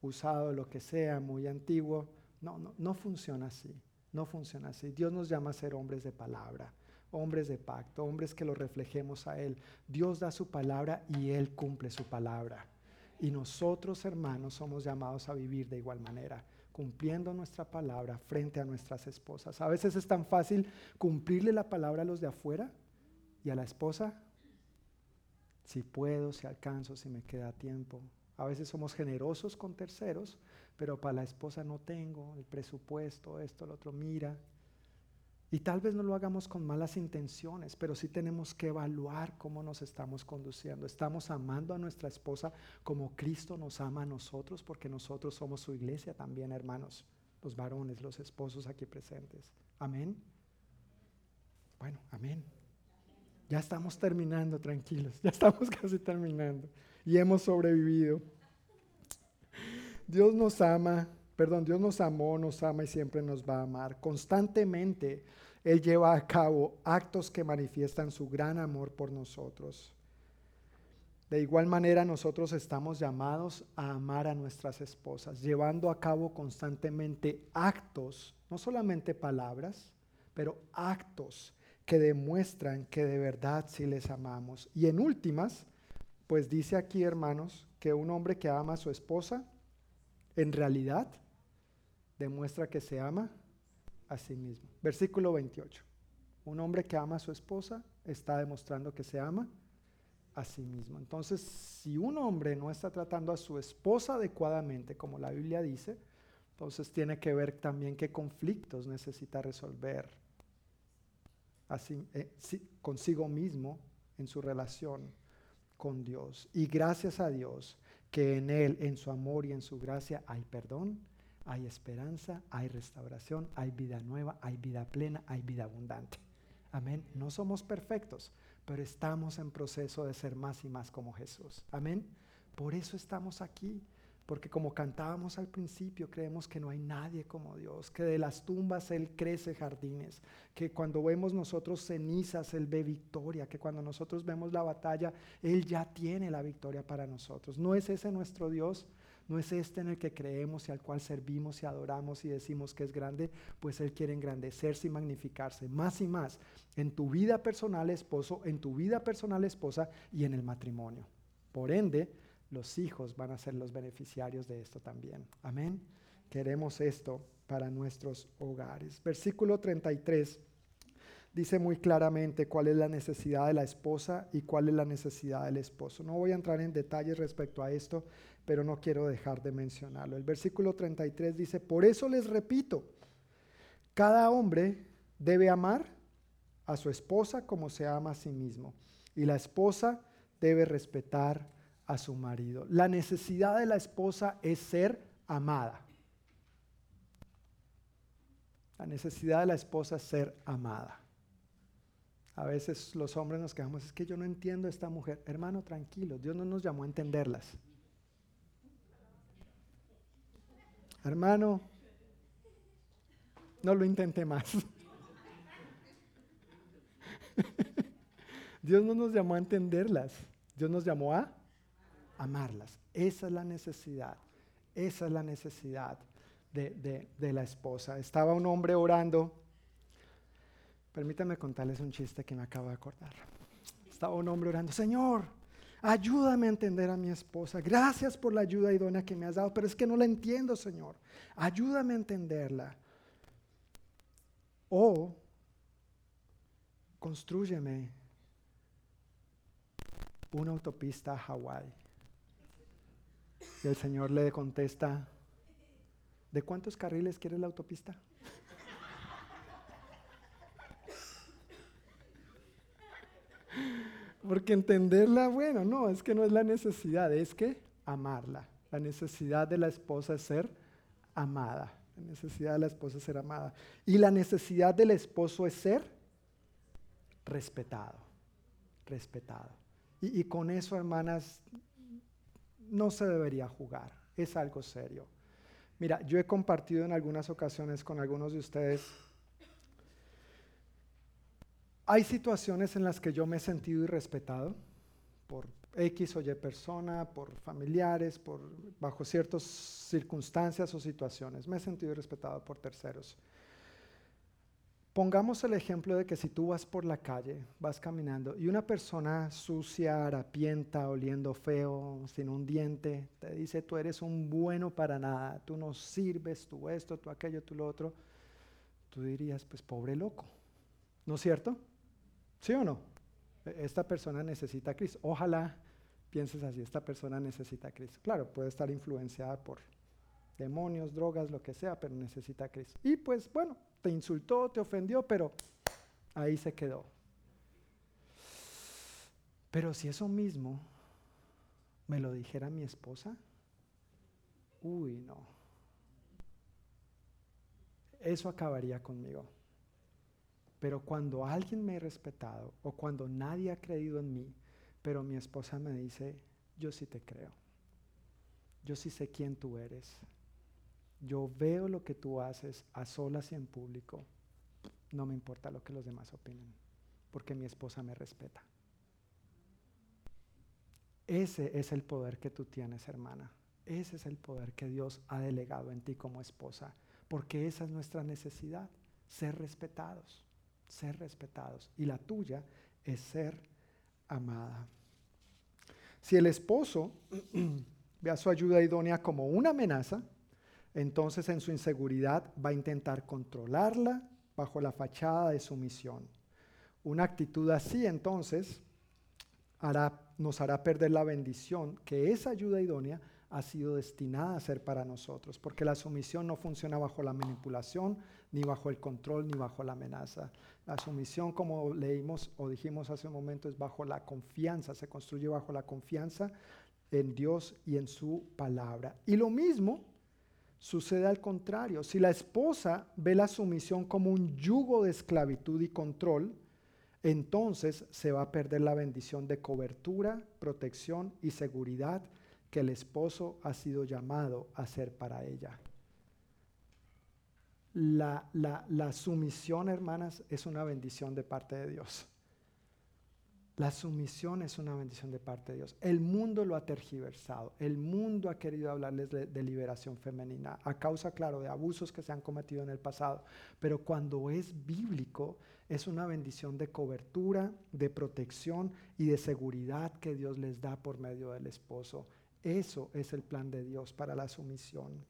usado, lo que sea, muy antiguo. No, no, no funciona así, no funciona así. Dios nos llama a ser hombres de palabra, hombres de pacto, hombres que lo reflejemos a Él. Dios da su palabra y Él cumple su palabra. Y nosotros, hermanos, somos llamados a vivir de igual manera cumpliendo nuestra palabra frente a nuestras esposas. A veces es tan fácil cumplirle la palabra a los de afuera y a la esposa, si puedo, si alcanzo, si me queda tiempo. A veces somos generosos con terceros, pero para la esposa no tengo el presupuesto, esto, lo otro, mira, y tal vez no lo hagamos con malas intenciones, pero sí tenemos que evaluar cómo nos estamos conduciendo. Estamos amando a nuestra esposa como Cristo nos ama a nosotros, porque nosotros somos su iglesia también, hermanos, los varones, los esposos aquí presentes. Amén. Bueno, amén. Ya estamos terminando, tranquilos, ya estamos casi terminando y hemos sobrevivido. Dios nos ama, perdón, Dios nos amó, nos ama y siempre nos va a amar. Constantemente Él lleva a cabo actos que manifiestan su gran amor por nosotros. De igual manera nosotros estamos llamados a amar a nuestras esposas, llevando a cabo constantemente actos, no solamente palabras, pero actos que demuestran que de verdad sí les amamos. Y en últimas, pues dice aquí, hermanos, que un hombre que ama a su esposa en realidad demuestra que se ama a sí mismo. Versículo 28. Un hombre que ama a su esposa está demostrando que se ama a sí mismo. Entonces, si un hombre no está tratando a su esposa adecuadamente, como la Biblia dice, entonces tiene que ver también qué conflictos necesita resolver así, eh, consigo mismo en su relación con Dios. Y gracias a Dios que en Él, en su amor y en su gracia hay perdón, hay esperanza, hay restauración, hay vida nueva, hay vida plena, hay vida abundante. Amén. No somos perfectos, pero estamos en proceso de ser más y más como Jesús. Amén. Por eso estamos aquí. Porque como cantábamos al principio, creemos que no hay nadie como Dios, que de las tumbas Él crece jardines, que cuando vemos nosotros cenizas, Él ve victoria, que cuando nosotros vemos la batalla, Él ya tiene la victoria para nosotros. ¿No es ese nuestro Dios? ¿No es este en el que creemos y al cual servimos y adoramos y decimos que es grande? Pues Él quiere engrandecerse y magnificarse más y más en tu vida personal esposo, en tu vida personal esposa y en el matrimonio. Por ende, los hijos van a ser los beneficiarios de esto también. Amén. Queremos esto para nuestros hogares. Versículo 33 dice muy claramente cuál es la necesidad de la esposa y cuál es la necesidad del esposo. No voy a entrar en detalles respecto a esto, pero no quiero dejar de mencionarlo. El versículo 33 dice, por eso les repito, cada hombre debe amar a su esposa como se ama a sí mismo, y la esposa debe respetar a su marido. La necesidad de la esposa es ser amada. La necesidad de la esposa es ser amada. A veces los hombres nos quedamos, es que yo no entiendo a esta mujer. Hermano, tranquilo, Dios no nos llamó a entenderlas. Hermano, no lo intente más. Dios no nos llamó a entenderlas, Dios nos llamó a amarlas. Esa es la necesidad, esa es la necesidad de, de la esposa. Estaba un hombre orando, permítanme contarles un chiste que me acabo de acordar. Estaba un hombre orando, Señor, ayúdame a entender a mi esposa. Gracias por la ayuda idónea que me has dado, pero es que no la entiendo, Señor. Ayúdame a entenderla. O construyeme una autopista a Hawái. Y el Señor le contesta, ¿de cuántos carriles quiere la autopista? Porque entenderla, bueno, no, es que no es la necesidad, es que amarla. La necesidad de la esposa es ser amada. La necesidad de la esposa es ser amada. Y la necesidad del esposo es ser respetado. Respetado. Y, y con eso, hermanas, no se debería jugar. Es algo serio. Mira, yo he compartido en algunas ocasiones con algunos de ustedes hay situaciones en las que yo me he sentido irrespetado por X o Y persona, por familiares, por, bajo ciertas circunstancias o situaciones. Me he sentido irrespetado por terceros. Pongamos el ejemplo de que si tú vas por la calle, vas caminando y una persona sucia, harapienta, oliendo feo, sin un diente, te dice tú eres un bueno para nada, tú no sirves, tú esto, tú aquello, tú lo otro, tú dirías, pues pobre loco, ¿no es cierto? ¿Sí o no? E, esta persona necesita a Cristo. Ojalá pienses así, esta persona necesita a Cristo. Claro, puede estar influenciada por demonios, drogas, lo que sea, pero necesita a Cristo. Y pues bueno, te insultó, te ofendió, pero ahí se quedó. Pero si eso mismo me lo dijera mi esposa, uy, no. Eso acabaría conmigo. Pero cuando alguien me ha respetado o cuando nadie ha creído en mí, pero mi esposa me dice, yo sí te creo. Yo sí sé quién tú eres. Yo veo lo que tú haces a solas y en público. No me importa lo que los demás opinen, porque mi esposa me respeta. Ese es el poder que tú tienes, hermana. Ese es el poder que Dios ha delegado en ti como esposa, porque esa es nuestra necesidad, ser respetados ser respetados. Y la tuya es ser amada. Si el esposo ve a su ayuda idónea como una amenaza, entonces en su inseguridad va a intentar controlarla bajo la fachada de sumisión. Una actitud así entonces nos hará perder la bendición que esa ayuda idónea ha sido destinada a ser para nosotros, porque la sumisión no funciona bajo la manipulación, ni bajo el control, ni bajo la amenaza. La sumisión, como leímos o dijimos hace un momento, es bajo la confianza, se construye bajo la confianza en Dios y en su palabra. Y lo mismo sucede al contrario. Si la esposa ve la sumisión como un yugo de esclavitud y control, entonces se va a perder la bendición de cobertura, protección y seguridad que el esposo ha sido llamado a hacer para ella. La, la, sumisión, hermanas, es una bendición de parte de Dios. La sumisión es una bendición de parte de Dios. El mundo lo ha tergiversado. El mundo ha querido hablarles de, de, liberación femenina a causa, claro, de abusos que se han cometido en el pasado. Pero cuando es bíblico, es una bendición de cobertura, de protección y de seguridad que Dios les da por medio del esposo. Eso es el plan de Dios para la sumisión.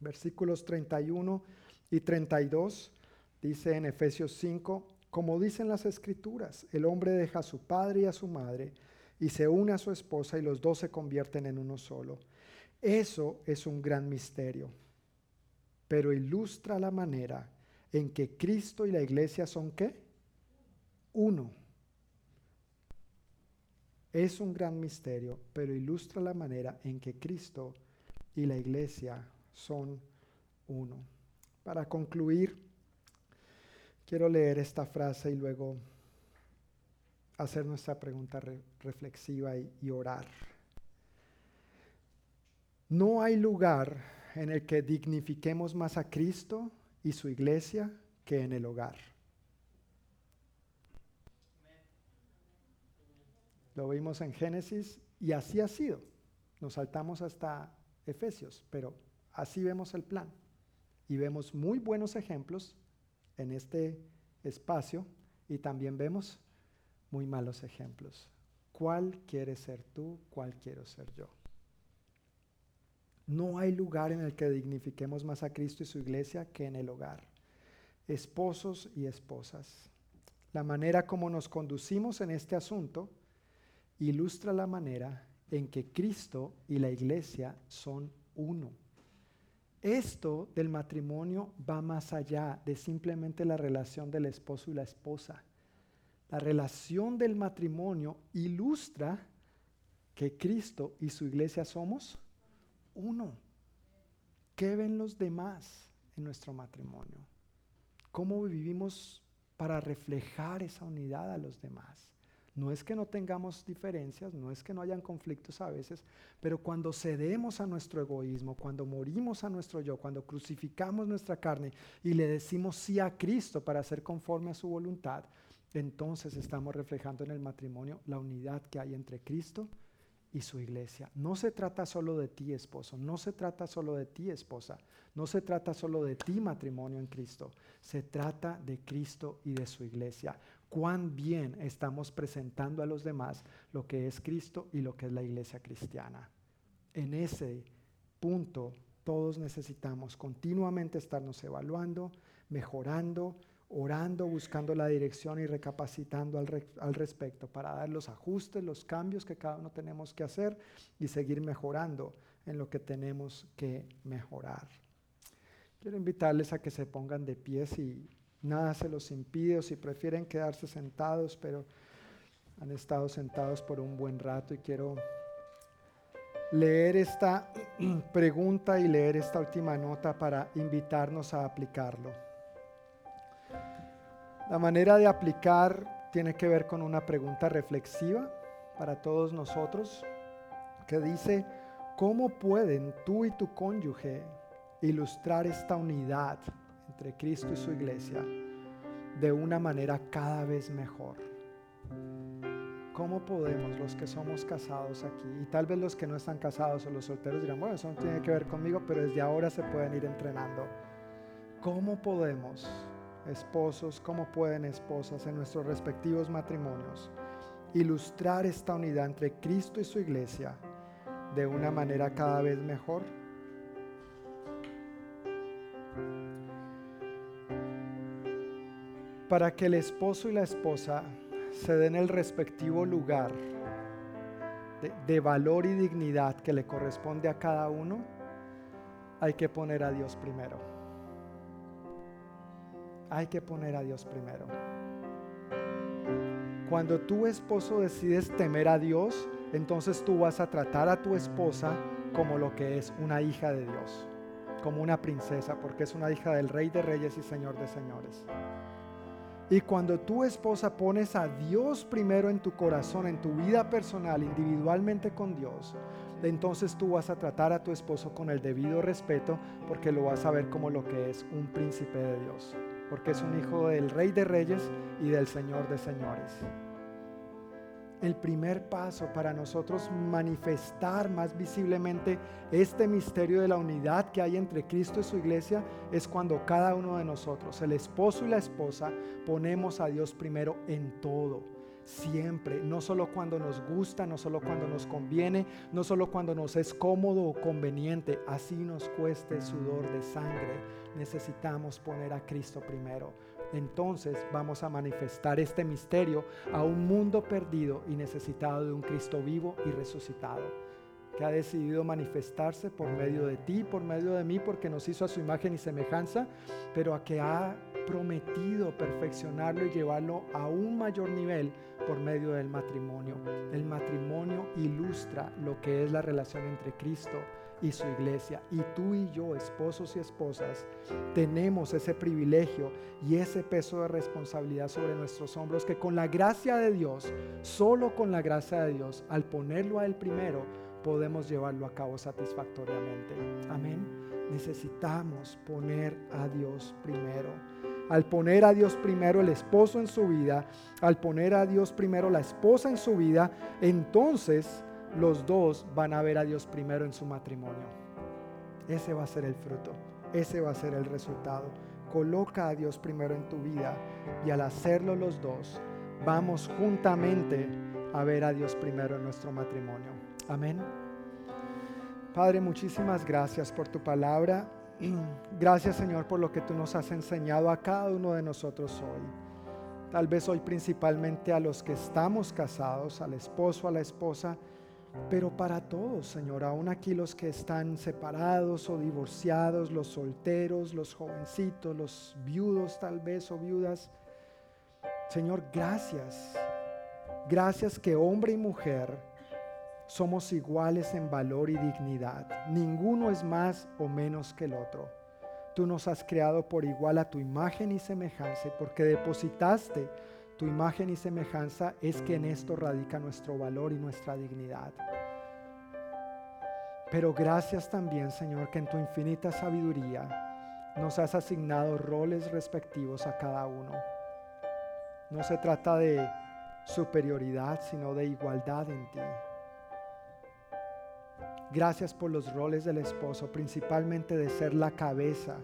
Versículos 31 y 32 dice en Efesios 5, como dicen las escrituras, el hombre deja a su padre y a su madre y se une a su esposa y los dos se convierten en uno solo. Eso es un gran misterio, pero ilustra la manera en que Cristo y la iglesia son qué? Uno. Es un gran misterio, pero ilustra la manera en que Cristo y la iglesia son uno. Para concluir, quiero leer esta frase y luego hacer nuestra pregunta reflexiva y, orar. No hay lugar en el que dignifiquemos más a Cristo y su iglesia que en el hogar. Lo vimos en Génesis y así ha sido. Nos saltamos hasta Efesios, pero así vemos el plan. Y vemos muy buenos ejemplos en este espacio y también vemos muy malos ejemplos. ¿Cuál quieres ser tú? ¿Cuál quiero ser yo? No hay lugar en el que dignifiquemos más a Cristo y su iglesia que en el hogar. Esposos y esposas. La manera como nos conducimos en este asunto ilustra la manera en que Cristo y la iglesia son uno. Esto del matrimonio va más allá de simplemente la relación del esposo y la esposa. La relación del matrimonio ilustra que Cristo y su iglesia somos uno. ¿Qué ven los demás en nuestro matrimonio? ¿Cómo vivimos para reflejar esa unidad a los demás? No es que no tengamos diferencias, no es que no hayan conflictos a veces, pero cuando cedemos a nuestro egoísmo, cuando morimos a nuestro yo, cuando crucificamos nuestra carne y le decimos sí a Cristo para ser conforme a su voluntad, entonces estamos reflejando en el matrimonio la unidad que hay entre Cristo y su iglesia. No se trata solo de ti, esposo, no se trata solo de ti, esposa, no se trata solo de ti, matrimonio en Cristo, se trata de Cristo y de su iglesia cuán bien estamos presentando a los demás lo que es Cristo y lo que es la iglesia cristiana. En ese punto todos necesitamos continuamente estarnos evaluando, mejorando, orando, buscando la dirección y recapacitando al, respecto para dar los ajustes, los cambios que cada uno tenemos que hacer y seguir mejorando en lo que tenemos que mejorar. Quiero invitarles a que se pongan de pies y Nada se los impide o si prefieren quedarse sentados, pero han estado sentados por un buen rato y quiero leer esta pregunta y leer esta última nota para invitarnos a aplicarlo. La manera de aplicar tiene que ver con una pregunta reflexiva para todos nosotros que dice, ¿cómo pueden tú y tu cónyuge ilustrar esta unidad entre Cristo y su iglesia de una manera cada vez mejor. ¿Cómo podemos los que somos casados aquí, y tal vez los que no están casados o los solteros dirán, bueno, eso no tiene que ver conmigo, pero desde ahora se pueden ir entrenando. ¿Cómo podemos, esposos, cómo pueden esposas en nuestros respectivos matrimonios, ilustrar esta unidad entre Cristo y su iglesia de una manera cada vez mejor? Para que el esposo y la esposa se den el respectivo lugar de, de valor y dignidad que le corresponde a cada uno, hay que poner a Dios primero. Hay que poner a Dios primero. Cuando tu esposo decides temer a Dios, entonces tú vas a tratar a tu esposa como lo que es una hija de Dios, como una princesa, porque es una hija del Rey de Reyes y Señor de Señores. Y cuando tu esposa pones a Dios primero en tu corazón, en tu vida personal, individualmente con Dios, entonces tú vas a tratar a tu esposo con el debido respeto porque lo vas a ver como lo que es un príncipe de Dios, porque es un hijo del Rey de Reyes y del Señor de Señores el primer paso para nosotros manifestar más visiblemente este misterio de la unidad que hay entre Cristo y su iglesia es cuando cada uno de nosotros, el esposo y la esposa, ponemos a Dios primero en todo. Siempre, no solo cuando nos gusta, no solo cuando nos conviene, no solo cuando nos es cómodo o conveniente, así nos cueste sudor de sangre, necesitamos poner a Cristo primero entonces vamos a manifestar este misterio a un mundo perdido y necesitado de un Cristo vivo y resucitado, que ha decidido manifestarse por medio de ti, por medio de mí, porque nos hizo a su imagen y semejanza, pero a que ha prometido perfeccionarlo y llevarlo a un mayor nivel por medio del matrimonio. El matrimonio ilustra lo que es la relación entre Cristo y su iglesia. Y tú y yo, esposos y esposas, tenemos ese privilegio y ese peso de responsabilidad sobre nuestros hombros que con la gracia de Dios, solo con la gracia de Dios, al ponerlo a Él primero, podemos llevarlo a cabo satisfactoriamente. Amén. Necesitamos poner a Dios primero. Al poner a Dios primero el esposo en su vida, al poner a Dios primero la esposa en su vida, entonces los dos van a ver a Dios primero en su matrimonio. Ese va a ser el fruto, ese va a ser el resultado. Coloca a Dios primero en tu vida y al hacerlo los dos, vamos juntamente a ver a Dios primero en nuestro matrimonio. Amén. Padre, muchísimas gracias por tu palabra. Gracias Señor por lo que tú nos has enseñado a cada uno de nosotros hoy. Tal vez hoy principalmente a los que estamos casados, al esposo, a la esposa pero para todos, Señor, aún aquí los que están separados o divorciados, los solteros, los jovencitos, los viudos tal vez o viudas. Señor, gracias. Gracias que hombre y mujer somos iguales en valor y dignidad. Ninguno es más o menos que el otro. Tú nos has creado por igual a tu imagen y semejanza porque depositaste tu imagen y semejanza es que en esto radica nuestro valor y nuestra dignidad. Pero gracias también, Señor, que en tu infinita sabiduría nos has asignado roles respectivos a cada uno. No se trata de superioridad, sino de igualdad en ti. Gracias por los roles del esposo, principalmente de ser la cabeza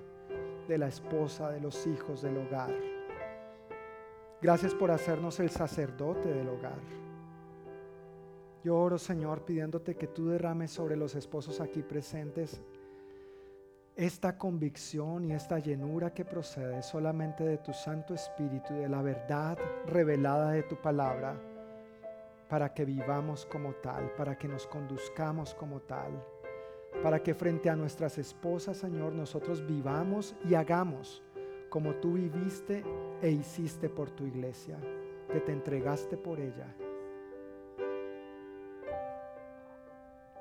de la esposa, de los hijos, del hogar. Gracias por hacernos el sacerdote del hogar. Yo oro, Señor, pidiéndote que tú derrames sobre los esposos aquí presentes esta convicción y esta llenura que procede solamente de tu Santo Espíritu y de la verdad revelada de tu palabra, para que vivamos como tal, para que nos conduzcamos como tal, para que frente a nuestras esposas, Señor, nosotros vivamos y hagamos como tú viviste e hiciste por tu iglesia, que te entregaste por ella.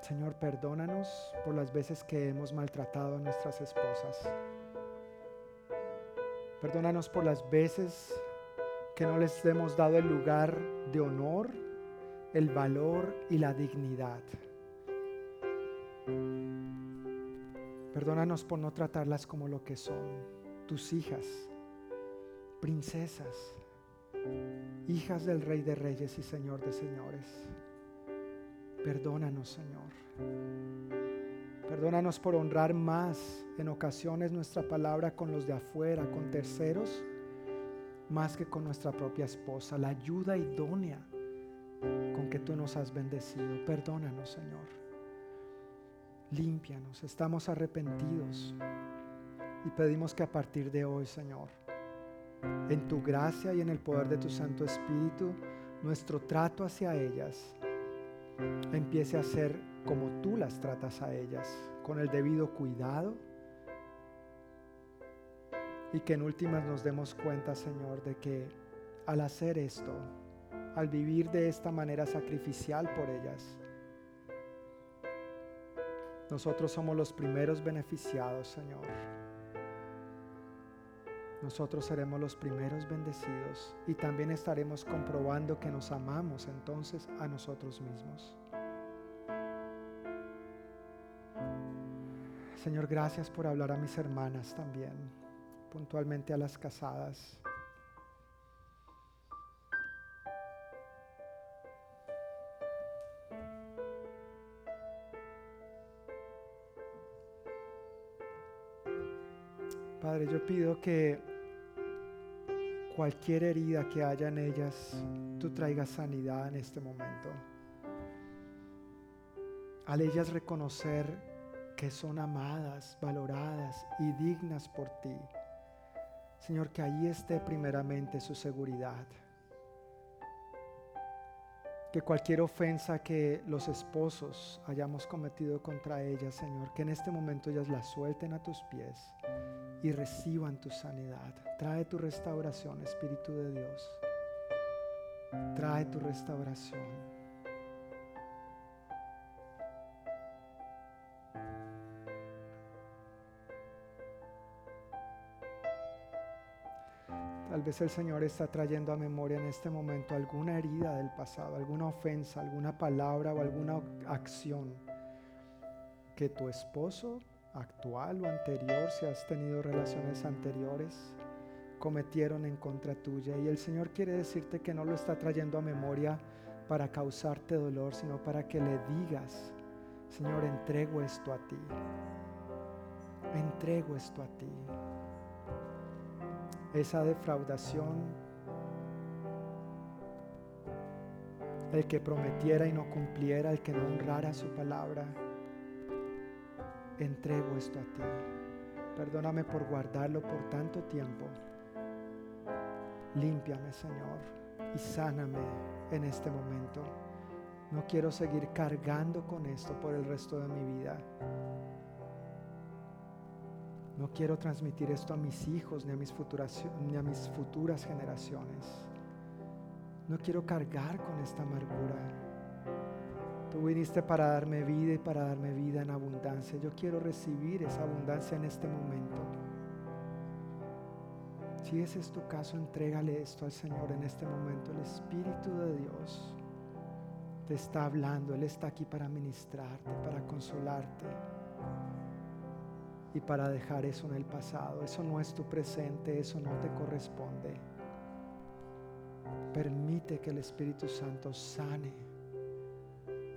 Señor, perdónanos por las veces que hemos maltratado a nuestras esposas. Perdónanos por las veces que no les hemos dado el lugar de honor, el valor y la dignidad. Perdónanos por no tratarlas como lo que son tus hijas, princesas, hijas del Rey de Reyes y Señor de Señores. Perdónanos, Señor. Perdónanos por honrar más en ocasiones nuestra palabra con los de afuera, con terceros, más que con nuestra propia esposa, la ayuda idónea con que tú nos has bendecido. Perdónanos, Señor. Límpianos, estamos arrepentidos. Y pedimos que a partir de hoy, Señor, en tu gracia y en el poder de tu Santo Espíritu, nuestro trato hacia ellas empiece a ser como tú las tratas a ellas, con el debido cuidado. Y que en últimas nos demos cuenta, Señor, de que al hacer esto, al vivir de esta manera sacrificial por ellas, nosotros somos los primeros beneficiados, Señor. Nosotros seremos los primeros bendecidos y también estaremos comprobando que nos amamos entonces a nosotros mismos. Señor, gracias por hablar a mis hermanas también, puntualmente a las casadas. Padre, yo pido que cualquier herida que haya en ellas, tú traigas sanidad en este momento. Al ellas reconocer que son amadas, valoradas y dignas por ti. Señor, que allí esté primeramente su seguridad. Que cualquier ofensa que los esposos hayamos cometido contra ellas, Señor, que en este momento ellas la suelten a tus pies y reciban tu sanidad. Trae tu restauración, Espíritu de Dios. Trae tu restauración. Tal vez el Señor está trayendo a memoria en este momento alguna herida del pasado, alguna ofensa, alguna palabra o alguna acción que tu esposo actual o anterior, si has tenido relaciones anteriores, cometieron en contra tuya. Y el Señor quiere decirte que no lo está trayendo a memoria para causarte dolor, sino para que le digas, Señor, entrego esto a ti. Entrego esto a ti esa defraudación, el que prometiera y no cumpliera, el que no honrara su palabra, entrego esto a ti. Perdóname por guardarlo por tanto tiempo. Límpiame, Señor, y sáname en este momento. No quiero seguir cargando con esto por el resto de mi vida. No quiero transmitir esto a mis hijos ni a mis futuras, ni a mis futuras generaciones. No quiero cargar con esta amargura. Tú viniste para darme vida y para darme vida en abundancia. Yo quiero recibir esa abundancia en este momento. Si ese es tu caso, entrégale esto al Señor en este momento. El Espíritu de Dios te está hablando. Él está aquí para ministrarte, para consolarte y para dejar eso en el pasado. Eso no es tu presente, eso no te corresponde. Permite que el Espíritu Santo sane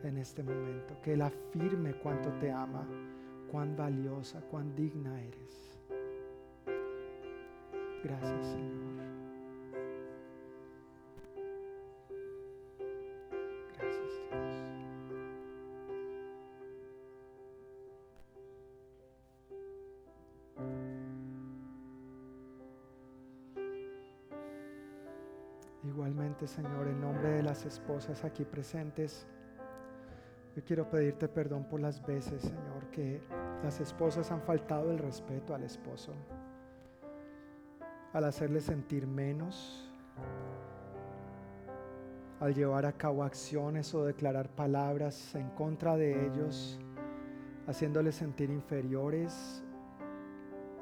en este momento, que Él afirme cuánto te ama, cuán valiosa, cuán digna eres. Gracias Señor. Señor, en nombre de las esposas aquí presentes, yo quiero pedirte perdón por las veces, Señor, que las esposas han faltado el respeto al esposo, al hacerle sentir menos, al llevar a cabo acciones o declarar palabras en contra de ellos, haciéndoles sentir inferiores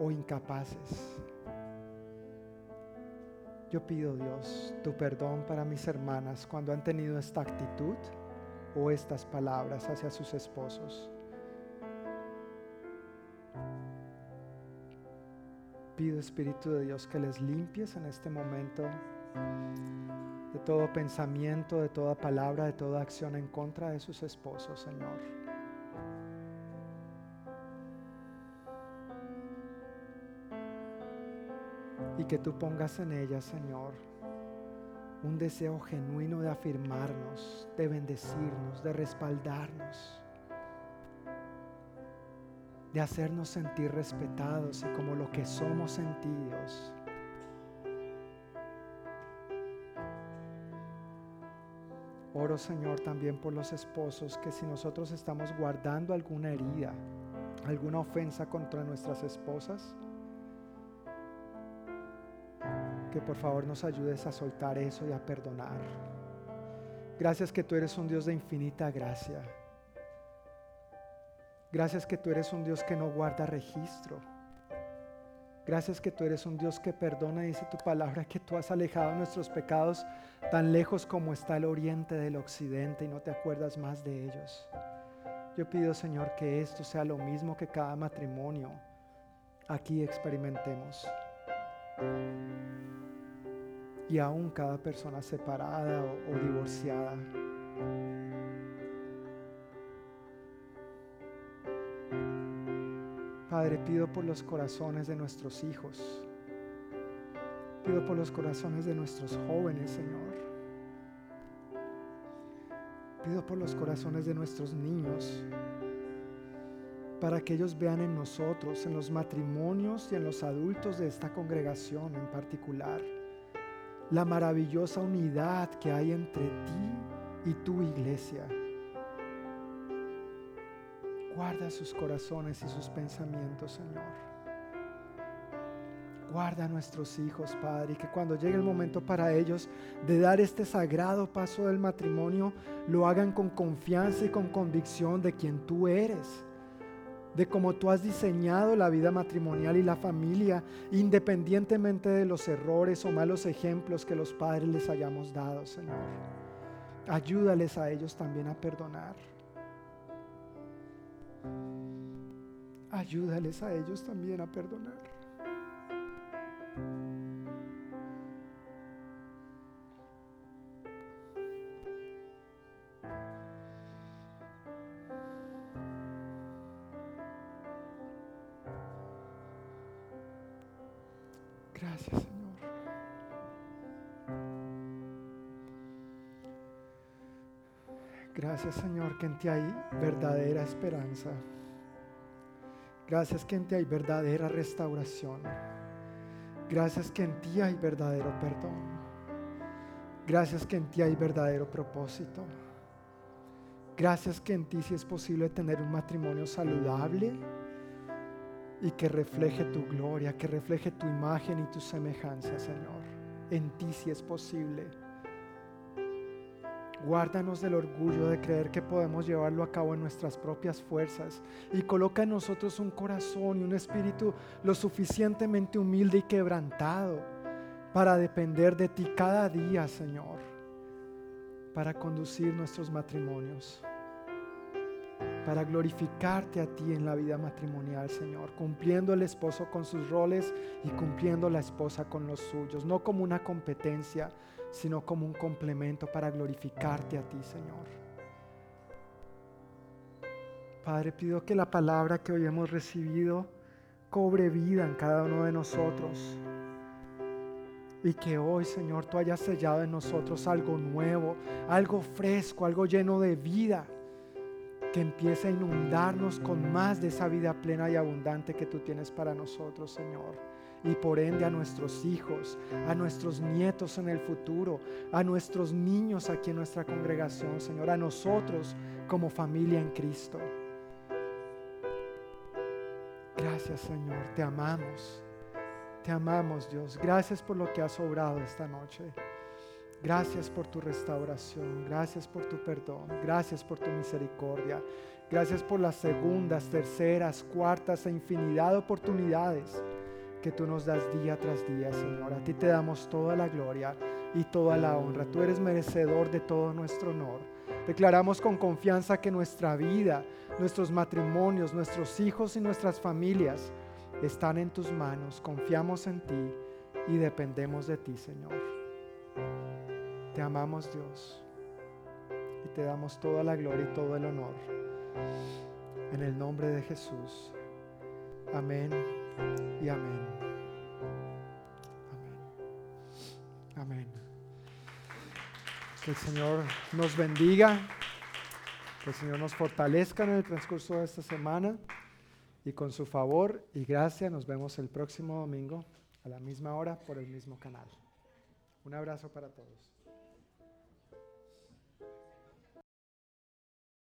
o incapaces. Yo pido, Dios, tu perdón para mis hermanas cuando han tenido esta actitud o estas palabras hacia sus esposos. Pido, Espíritu de Dios, que les limpies en este momento de todo pensamiento, de toda palabra, de toda acción en contra de sus esposos, Señor. y que tú pongas en ella, Señor, un deseo genuino de afirmarnos, de bendecirnos, de respaldarnos, de hacernos sentir respetados y como lo que somos en ti, Dios. Oro, Señor, también por los esposos que si nosotros estamos guardando alguna herida, alguna ofensa contra nuestras esposas, que por favor nos ayudes a soltar eso y a perdonar. Gracias que tú eres un Dios de infinita gracia. Gracias que tú eres un Dios que no guarda registro. Gracias que tú eres un Dios que perdona, dice tu palabra, que tú has alejado nuestros pecados tan lejos como está el oriente del occidente y no te acuerdas más de ellos. Yo pido, Señor, que esto sea lo mismo que cada matrimonio aquí experimentemos. Y aún cada persona separada o, o divorciada. Padre, pido por los corazones de nuestros hijos. Pido por los corazones de nuestros jóvenes, Señor. Pido por los corazones de nuestros niños, para que ellos vean en nosotros, en los matrimonios y en los adultos de esta congregación en particular, la maravillosa unidad que hay entre ti y tu iglesia. Guarda sus corazones y sus pensamientos, Señor. Guarda a nuestros hijos, Padre, y que cuando llegue el momento para ellos de dar este sagrado paso del matrimonio, lo hagan con confianza y con convicción de quien tú eres, de cómo tú has diseñado la vida matrimonial y la familia, independientemente de los errores o malos ejemplos que los padres les hayamos dado, Señor. Ayúdales a ellos también a perdonar. Ayúdales a ellos también a perdonar. Señor, que en ti hay verdadera esperanza. Gracias que en ti hay verdadera restauración. Gracias que en ti hay verdadero perdón. Gracias que en ti hay verdadero propósito. Gracias que en ti sí es posible tener un matrimonio saludable y que refleje tu gloria, que refleje tu imagen y tu semejanza, Señor. En ti sí es posible. Guárdanos del orgullo de creer que podemos llevarlo a cabo en nuestras propias fuerzas. Y coloca en nosotros un corazón y un espíritu lo suficientemente humilde y quebrantado para depender de ti cada día, Señor, para conducir nuestros matrimonios, para glorificarte a ti en la vida matrimonial, Señor, cumpliendo el esposo con sus roles y cumpliendo la esposa con los suyos, no como una competencia, sino como un complemento para glorificarte a ti, Señor. Padre, pido que la palabra que hoy hemos recibido cobre vida en cada uno de nosotros. Y que hoy, Señor, tú hayas sellado en nosotros algo nuevo, algo fresco, algo lleno de vida, que empiece a inundarnos con más de esa vida plena y abundante que tú tienes para nosotros, Señor y por ende a nuestros hijos, a nuestros nietos en el futuro, a nuestros niños aquí en nuestra congregación, Señor, a nosotros como familia en Cristo. Gracias, Señor, te amamos. Te amamos, Dios. Gracias por lo que has obrado esta noche. Gracias por tu restauración. Gracias por tu perdón. Gracias por tu misericordia. Gracias por las segundas, terceras, cuartas e infinidad de oportunidades que tú nos das día tras día, Señor. A ti te damos toda la gloria y toda la honra. Tú eres merecedor de todo nuestro honor. Declaramos con confianza que nuestra vida, nuestros matrimonios, nuestros hijos y nuestras familias están en tus manos. Confiamos en ti y dependemos de ti, Señor. Te amamos, Dios, y te damos toda la gloria y todo el honor. En el nombre de Jesús. Amén y amén. Amén. Amén. Que el Señor nos bendiga, que el Señor nos fortalezca en el transcurso de esta semana y con su favor y gracia nos vemos el próximo domingo a la misma hora por el mismo canal. Un abrazo para todos.